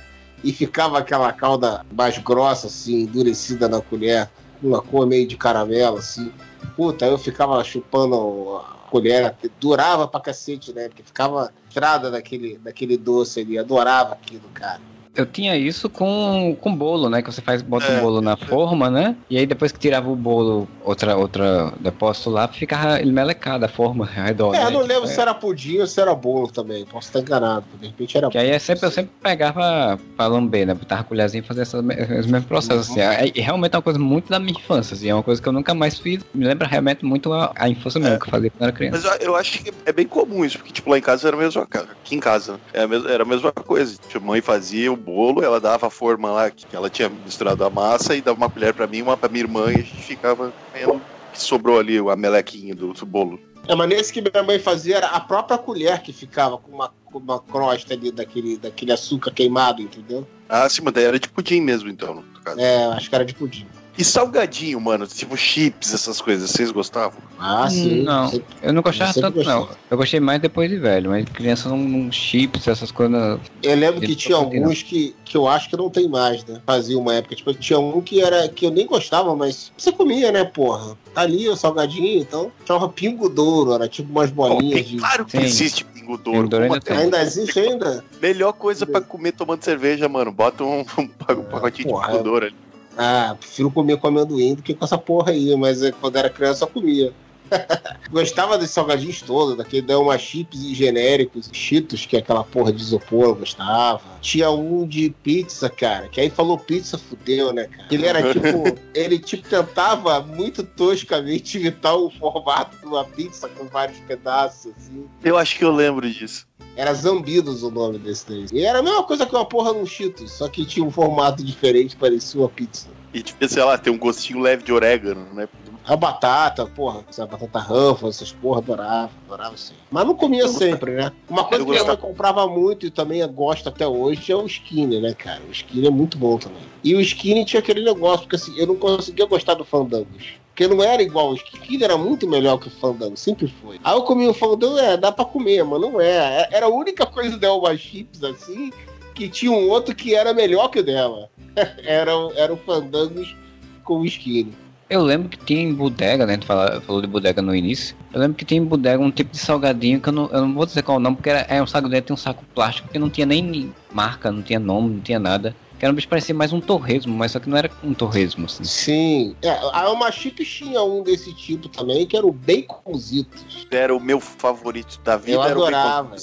e ficava aquela calda mais grossa, assim, endurecida na colher, uma cor meio de caramelo, assim. Puta, eu ficava chupando a colher, durava pra cacete, né? Porque ficava entrada daquele, daquele doce ali, adorava aquilo, cara. Eu tinha isso com, com bolo, né? Que você faz, bota É. o bolo na forma, né? E aí depois que tirava o bolo, outra, outra depósito lá, ficava ele melecado a forma redonda. É, eu né? não lembro Tipo, se era pudim ou se era bolo também, posso estar enganado, de repente era Que aí é sempre, eu sempre pegava pra lamber, né? Botava a colherzinha e fazia essas me- os mesmos processos. Assim. É, é realmente é uma coisa muito da minha infância, assim. É uma coisa que eu nunca mais fiz. Me lembra realmente muito a, a infância mesmo, É. que eu fazia quando era criança. Mas eu, eu acho que é bem comum isso, porque, tipo, lá em casa era a mesma coisa. Aqui em casa era a mesma, era a mesma coisa. Tipo, a mãe fazia o bolo, ela dava a forma lá, que ela tinha misturado a massa, e dava uma colher pra mim, uma pra minha irmã, e a gente ficava comendo. Que sobrou ali a melequinha do, do bolo. É, mas nesse que minha mãe fazia era a própria colher que ficava com uma, com uma crosta ali daquele, daquele açúcar queimado, entendeu? Ah, sim, mas daí era de pudim mesmo, então, no caso. É, acho que era de pudim. E salgadinho, mano, tipo chips, essas coisas, vocês gostavam? Ah, sim. Não, Sempre- eu não gostava tanto, não. gostei. Eu gostei mais depois de velho, mas criança não, não chips, essas coisas. Eu lembro que tinha não alguns que, que eu acho que não tem mais, né? Fazia uma época. Tipo, tinha um que era que eu nem gostava, mas você comia, né, porra? Tá ali o salgadinho, então. Chamava Pingo Douro, era tipo umas bolinhas de. Claro que Sim. existe pingo douro. Ainda. Ainda existe ainda? Melhor coisa pra comer tomando cerveja, mano. Bota um, um pacotinho Porra, de pingo douro ali. Ah, prefiro comer com amendoim do que com essa porra aí, mas é, quando era criança eu comia. gostava desses salgadinhos todos, daquele deu uma chips e genéricos, cheetos, que é aquela porra de isopor, eu gostava. Tinha um de pizza, cara, que aí falou pizza, fudeu, né, cara? Ele era tipo, ele tipo tentava muito toscamente imitar o formato de uma pizza com vários pedaços, assim. Eu acho que eu lembro disso. Era Zambidos o nome desse daí. E era a mesma coisa que uma porra no Cheetos, só que tinha um formato diferente, parecia uma pizza. E tipo, sei lá, tem um gostinho leve de orégano, né? A batata, porra, essa batata ranfa, essas porra, adorava, adorava sim. Mas não comia sempre, né? Uma coisa Eu que gostava. comprava muito e também gosto até hoje é o skinny, né, cara? O skinny é muito bom também. E o skinny tinha aquele negócio, porque assim, eu não conseguia gostar do fandangos. Porque não era igual, o skinny era muito melhor que o fandango, sempre foi. Aí eu comia o fandango, é, dá pra comer, mas não é. Era a única coisa da Elba Chips, assim, que tinha um outro que era melhor que o dela. era, era o fandangos com o skinny. Eu lembro que tinha em bodega, né? Fala- falou de bodega no início. Eu lembro que tinha em bodega um tipo de salgadinho que eu não, eu não vou dizer qual é o nome, porque era, é um salgadinho, tinha um saco plástico que não tinha nem marca, não tinha nome, não tinha nada. Que era um bicho que parecia mais um torresmo, mas só que não era um torresmo, assim. Sim. É, a Alma Chips tinha um desse tipo também, que era o Baconzitos. Era o meu favorito da vida. Eu era adorava.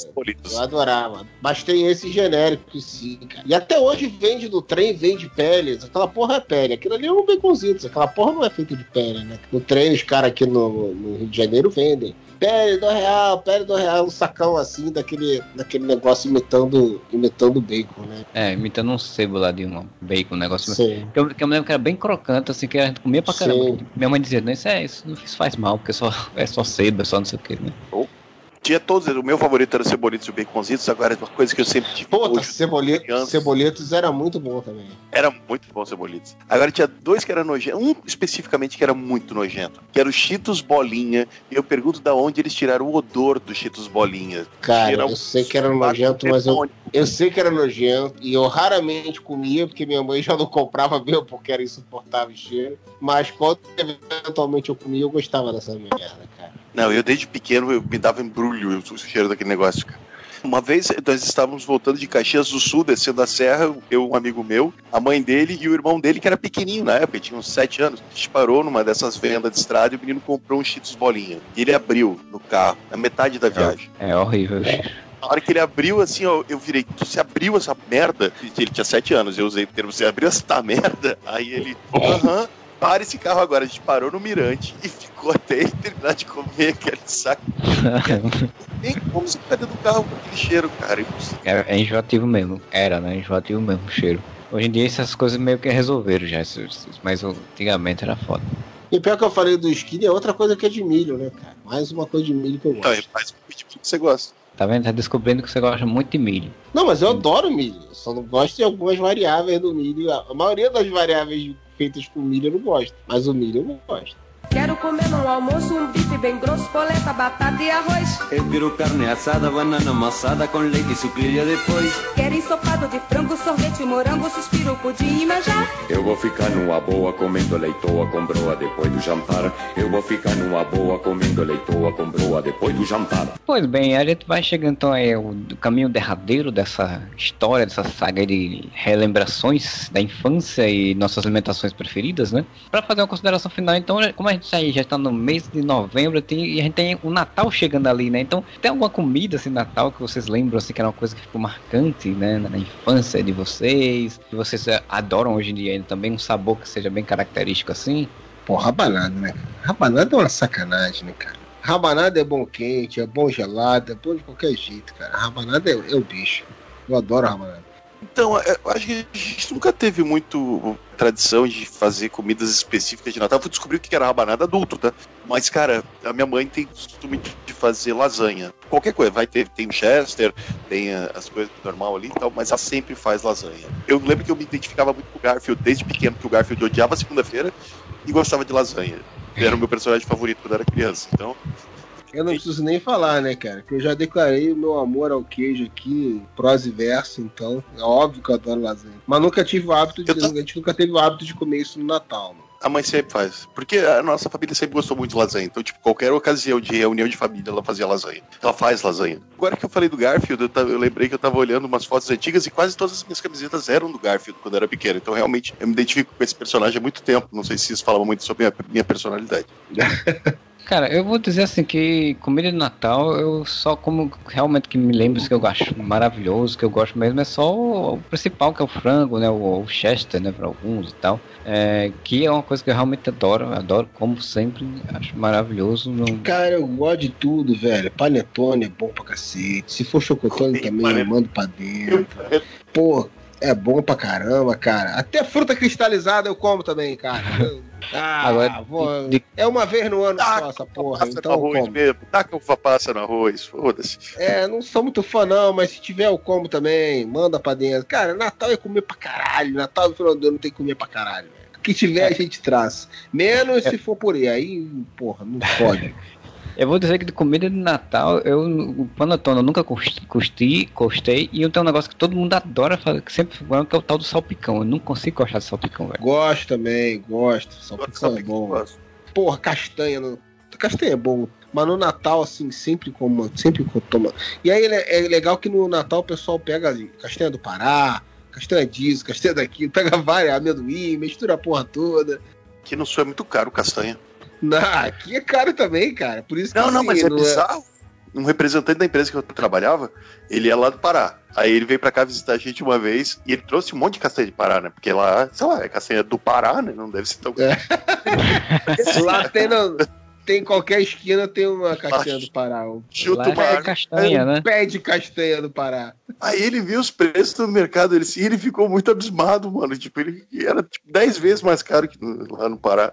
Eu adorava. Mas tem esse genérico, sim, cara. E até hoje vende no trem, vende peles. Aquela porra é pele. Aquilo ali é um baconzitos. Aquela porra não é feita de pele, né? No trem, os caras aqui no, no Rio de Janeiro vendem. Pele do real, pele do real, um sacão assim, daquele, daquele negócio imitando, imitando bacon, né? É, imitando um sebo lá de um bacon, um negócio. Sim. Que eu, que eu me lembro que era bem crocante, assim, que a gente comia pra Sim. caramba. Minha mãe dizia, não, isso, é, isso não isso faz mal, porque só, é só sebo, é só não sei o que, né? Tinha todos. O meu favorito era o Cebolitos e o Baconzitos. Agora, é uma coisa que eu sempre tive Puta, criança. ceboletos era muito bom também. Era muito bom o Cebolitos. Agora tinha dois que eram nojentos. Um especificamente que era muito nojento. Que era o Cheetos Bolinha. E eu pergunto da onde eles tiraram o odor do Cheetos Bolinha. Cara, eu sei que era nojento, mas eu, eu sei que era nojento e eu raramente comia, porque minha mãe já não comprava mesmo, porque era insuportável o cheiro. Mas quando eventualmente eu comia, eu gostava dessa merda. Não, eu desde pequeno eu me dava embrulho o cheiro daquele negócio, cara. Uma vez nós estávamos voltando de Caxias do Sul, descendo a serra, eu, um amigo meu, a mãe dele e o irmão dele, que era pequenininho na época, tinha uns 7 anos. A gente parou numa dessas vendas de estrada e o menino comprou um Cheetos bolinha. E ele abriu no carro, na metade da viagem. É horrível. Na hora que ele abriu, assim, ó, eu virei, você abriu essa merda? Ele tinha 7 anos, eu usei o termo, você abriu essa merda? Aí ele, aham. Para esse carro agora. A gente parou no mirante e ficou até ele terminar de comer aquele saco. Nem como você ficar dentro do carro com aquele cheiro, cara. É, é enjoativo mesmo. Era, né? Enjoativo mesmo o cheiro. Hoje em dia essas coisas meio que resolveram já, mas antigamente era foda. E pior que eu falei do skinny é outra coisa que é de milho, né, cara? Mais uma coisa de milho que eu Então, gosto. faz o tipo que você gosta. Tá vendo? Tá descobrindo que você gosta muito de milho. Não, mas eu adoro milho. Eu só não gosto de algumas variáveis do milho. A maioria das variáveis feitas com milho eu não gosto. Mas o milho eu gosto. Quero comer no almoço um bife bem grosso, polenta, batata e arroz. Eu quero carne assada, banana amassada com leite e sucrilha depois. Quero ensopado de frango, sorvete, morango, suspiro, pudim e manjar. Eu vou ficar numa boa comendo leitoa com broa depois do jantar. Eu vou ficar numa boa comendo leitoa com broa depois do jantar. Pois bem, a gente vai chegando então aí ao caminho derradeiro dessa história, dessa saga de relembrações da infância e nossas alimentações preferidas, né? Pra fazer uma consideração final, então, como a gente aí já está no mês de novembro tem, e a gente tem o Natal chegando ali, né? Então, tem alguma comida assim, Natal que vocês lembram assim que era uma coisa que ficou marcante, né, na infância de vocês, que vocês eh, adoram hoje em dia também, um sabor que seja bem característico assim? Pô, rabanada, né? Rabanada é uma sacanagem, né, cara? Rabanada é bom quente, é bom gelado, é bom de qualquer jeito, cara. Rabanada é, é o bicho. Eu adoro rabanada. Então, eu acho que a gente nunca teve muito tradição de fazer comidas específicas de Natal. Eu descobrir o que era rabanada adulto, tá? Mas, cara, a minha mãe tem costume de fazer lasanha. Qualquer coisa, vai ter, tem Chester, tem ah, as coisas normal ali e tal, mas ela sempre faz lasanha. Eu lembro que eu me identificava muito com o Garfield desde pequeno, que o Garfield odiava segunda-feira e gostava de lasanha. Era o meu personagem favorito quando era criança. Então, Eu não preciso nem falar, né, cara? Que eu já declarei o meu amor ao queijo aqui, prosa e verso, então é óbvio que eu adoro lasanha. Mas nunca tive o hábito de. A gente nunca teve o hábito de comer isso no Natal. Né? A mãe sempre faz. Porque a nossa família sempre gostou muito de lasanha. Então, tipo, qualquer ocasião de reunião de família, ela fazia lasanha. Ela faz lasanha. Agora que eu falei do Garfield, eu, tava- eu lembrei que eu tava olhando umas fotos antigas e quase todas as minhas camisetas eram do Garfield quando eu era pequeno. Então, realmente, eu me identifico com esse personagem há muito tempo. Não sei se isso falava muito sobre a minha personalidade. Cara, eu vou dizer assim que comida de Natal, eu só como realmente que me lembro que eu acho maravilhoso, que eu gosto mesmo, é só o, o principal, que é o frango, né? O, o Chester, né? Para alguns e tal. É, que é uma coisa que eu realmente adoro, adoro, como sempre, acho maravilhoso. Não... Cara, eu gosto de tudo, velho. Panetone é bom pra cacete. Se for chocotone também, eu mando pra dentro. Pô, é bom pra caramba, cara. Até fruta cristalizada eu como também, cara. Ah, Agora, vou- é uma vez no ano só essa porra, Passa então no arroz como. mesmo. Taca uva passa no arroz. Foda-se. É, não sou muito fã não, mas se tiver eu como também, manda pra dentro. Cara, Natal é comer pra caralho. Natal e final do ano tem que comer pra caralho. O que tiver a gente traz. Menos se for por aí. Aí, porra, não pode. Eu vou dizer que de comida de Natal, eu, o panetone eu nunca cus- custi, gostei, e eu tenho um negócio que todo mundo adora fazer, que sempre fala, que é o tal do salpicão. Eu não consigo gostar de salpicão, velho. Gosto também, gosto. Salpicão é bom. Porra, castanha. No... Castanha é bom. Mas no Natal, assim, sempre como. Sempre toma. E aí é é legal que no Natal o pessoal pega ali, castanha do Pará, castanha disso, castanha daquilo, pega várias, amendoim, mistura a porra toda. Que no sul é muito caro castanha. Não, aqui é caro também, cara. Por isso que Não, não, assim, mas é bizarro. Um representante da empresa que eu trabalhava, ele é lá do Pará. Aí ele veio pra cá visitar a gente uma vez e ele trouxe um monte de castanha de Pará, né? Porque lá, sei lá, é castanha do Pará, né? Não deve ser tão. Lá tem, no- tem em qualquer esquina tem uma castanha do Pará. Chuta uma é castanha, um né? pé de castanha do Pará. Aí ele viu os preços no mercado, ele, ele ficou muito abismado, mano. Tipo, ele era tipo, 10 vezes mais caro que no- lá no Pará.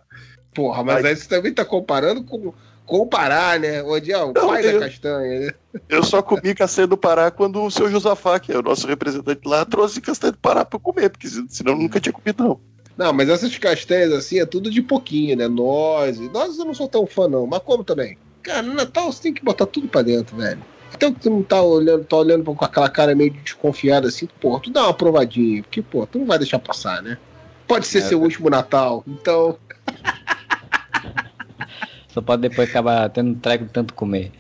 Porra, mas Ai. aí você também tá comparando com, o Pará, né? Onde é o Não, pai eu- da castanha, né? Eu só comi castanha do Pará quando o seu Josafá, que é o nosso representante lá, trouxe castanha do Pará pra eu comer, porque senão eu nunca tinha comido, não. Não, mas essas castanhas assim é tudo de pouquinho, né? Nozes. Nozes eu não sou tão fã, não. Mas como também? Cara, no Natal você tem que botar tudo pra dentro, velho. Então que tu não tá olhando, tá olhando com aquela cara meio desconfiada assim, pô, tu dá uma provadinha, porque, pô, tu não vai deixar passar, né? Pode ser É, seu último Natal, então. Só pode depois acabar tendo treco de tanto comer.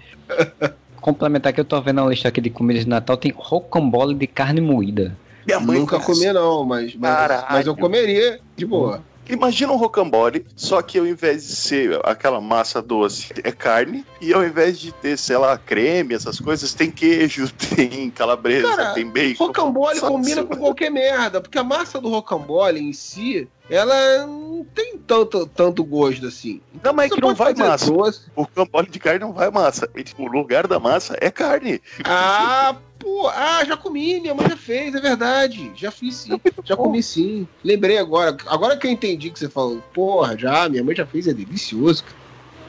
Complementar que eu tô vendo a lista aqui de comidas de Natal, tem rocambole de carne moída. Minha mãe Nunca faz- comi, não, mas, mas, mas eu comeria de boa. Imagina um rocambole, só que ao invés de ser aquela massa doce, é carne, e ao invés de ter, sei lá, creme, essas coisas, tem queijo, tem calabresa, Cara, tem bacon. Rocambole combina com qualquer merda, porque a massa do rocambole em si, ela não tem tanto, tanto gosto assim. Não, mas é que não vai massa. doce. O rocambole de carne não vai massa. O lugar da massa é carne. Ah, pô, ah, já comi, minha mãe já fez, é verdade. Já fiz sim, já comi sim. Lembrei agora, agora que eu entendi que você falou, porra, já, minha mãe já fez, é delicioso.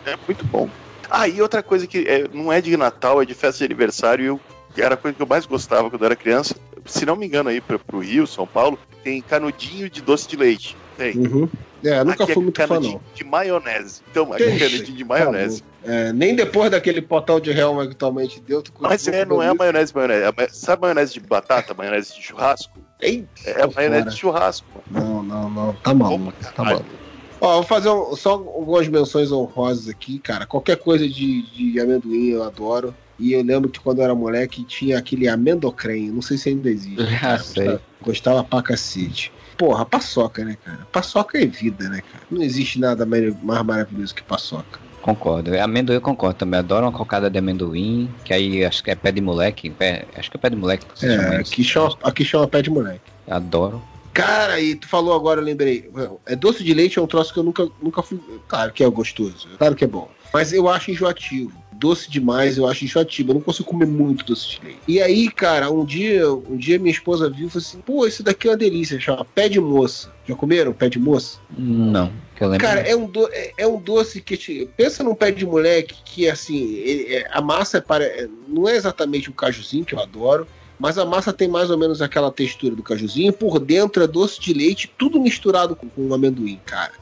É muito bom. Ah, e outra coisa que é, não é de Natal, é de festa de aniversário. e Eu, era a coisa que eu mais gostava quando eu era criança. Se não me engano, aí pra, pro Rio, São Paulo, tem canudinho de doce de leite. Tem. Uhum. É, nunca Aqui fui é muito fã, não. de maionese. Então, aqui é canudinho de maionese. É, nem depois daquele potão de Helma que tua mãe te deu, tu Mas é, não é a maionese, maionese. É a ma- Sabe a maionese de batata, maionese de churrasco? Eita, É a maionese de churrasco. mano. Não, não, não. Tá maluco. Tá maluco. Ó, vou fazer um- só algumas menções honrosas aqui, cara. Qualquer coisa de, de amendoim eu adoro. E eu lembro que quando eu era moleque tinha aquele amendocrem. Não sei se ainda existe. Cara. sei. Gostava, gostava pra cacete. Porra, paçoca, né, cara? Paçoca é vida, né, cara? Não existe nada mais maravilhoso que paçoca. Concordo. Amendoim eu concordo também. Adoro uma cocada de amendoim, que aí acho que é pé de moleque. pé- acho que é pé de moleque que chama É, aqui chama, aqui chama pé de moleque. Adoro. Cara, e tu falou agora, eu lembrei. É doce de leite é um troço que eu nunca, nunca fui. Claro que é gostoso, claro que é bom. Mas eu acho enjoativo. Doce demais, eu acho enjoativo. Eu não consigo comer muito doce de leite. E aí, cara, um dia, um dia minha esposa viu e falou assim: pô, isso daqui é uma delícia, chama pé de moça. Já comeram pé de moça? Não, que eu lembro. Cara, é um, do- é, é um doce que te. Pensa num pé de moleque que, assim, ele- é- a massa é para, é- não é exatamente um cajuzinho, que eu adoro, mas a massa tem mais ou menos aquela textura do cajuzinho. Por dentro é doce de leite, tudo misturado com, com amendoim, cara.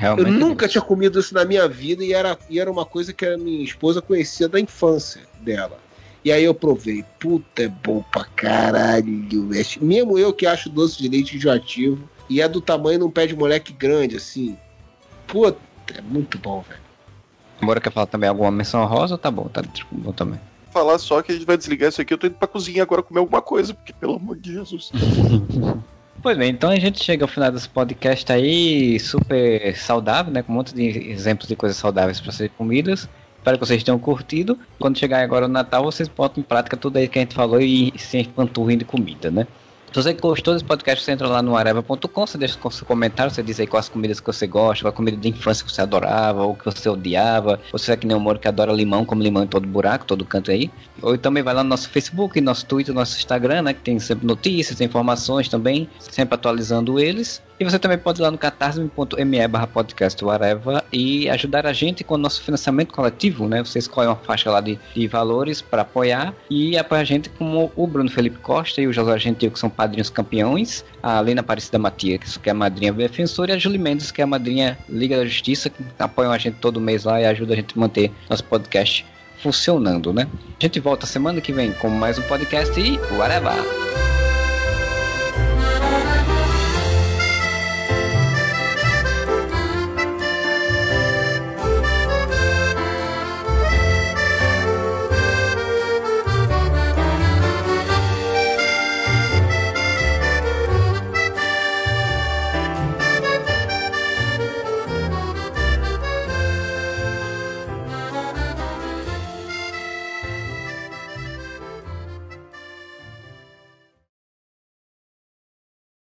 Realmente. Eu nunca tinha comido isso na minha vida e era, e era uma coisa que a minha esposa conhecia da infância dela. E aí eu provei. Puta, é bom pra caralho. velho. Mesmo eu que acho doce de leite enjoativo. E é do tamanho de um pé de moleque grande, assim. Puta, é muito bom, velho. Embora quer falar também alguma menção rosa, tá bom, tá tipo, bom também. Falar só que a gente vai desligar isso aqui. Eu tô indo pra cozinha agora comer alguma coisa, porque pelo amor de Jesus. Pois bem, então a gente chega ao final desse podcast aí, super saudável, né? Com um monte de exemplos de coisas saudáveis para serem comidas. Espero que vocês tenham curtido. Quando chegar agora o Natal, vocês botam em prática tudo aí que a gente falou e se empanturrem de comida, né? Se você gostou desse podcast, você entra lá no areva.com, você deixa seu comentário, você diz aí quais comidas que você gosta, qual comida de infância que você adorava, ou que você odiava. Você é que nem o Moro que adora limão, como limão em todo buraco, todo canto aí. Ou também vai lá no nosso Facebook, nosso Twitter, nosso Instagram, né? Que tem sempre notícias, informações também, sempre atualizando eles. E você também pode ir lá no catarse.me barra podcast Areva e ajudar a gente com o nosso financiamento coletivo, né? Você escolhe uma faixa lá de, de valores para apoiar e apoia a gente como o Bruno Felipe Costa e o José Gentil, que são padrinhos campeões, a Lena Aparecida Matias, que é a madrinha defensora, e a Julie Mendes, que é a madrinha Liga da Justiça, que apoiam a gente todo mês lá e ajuda a gente a manter nosso podcast funcionando, né? A gente volta semana que vem com mais um podcast e whatever!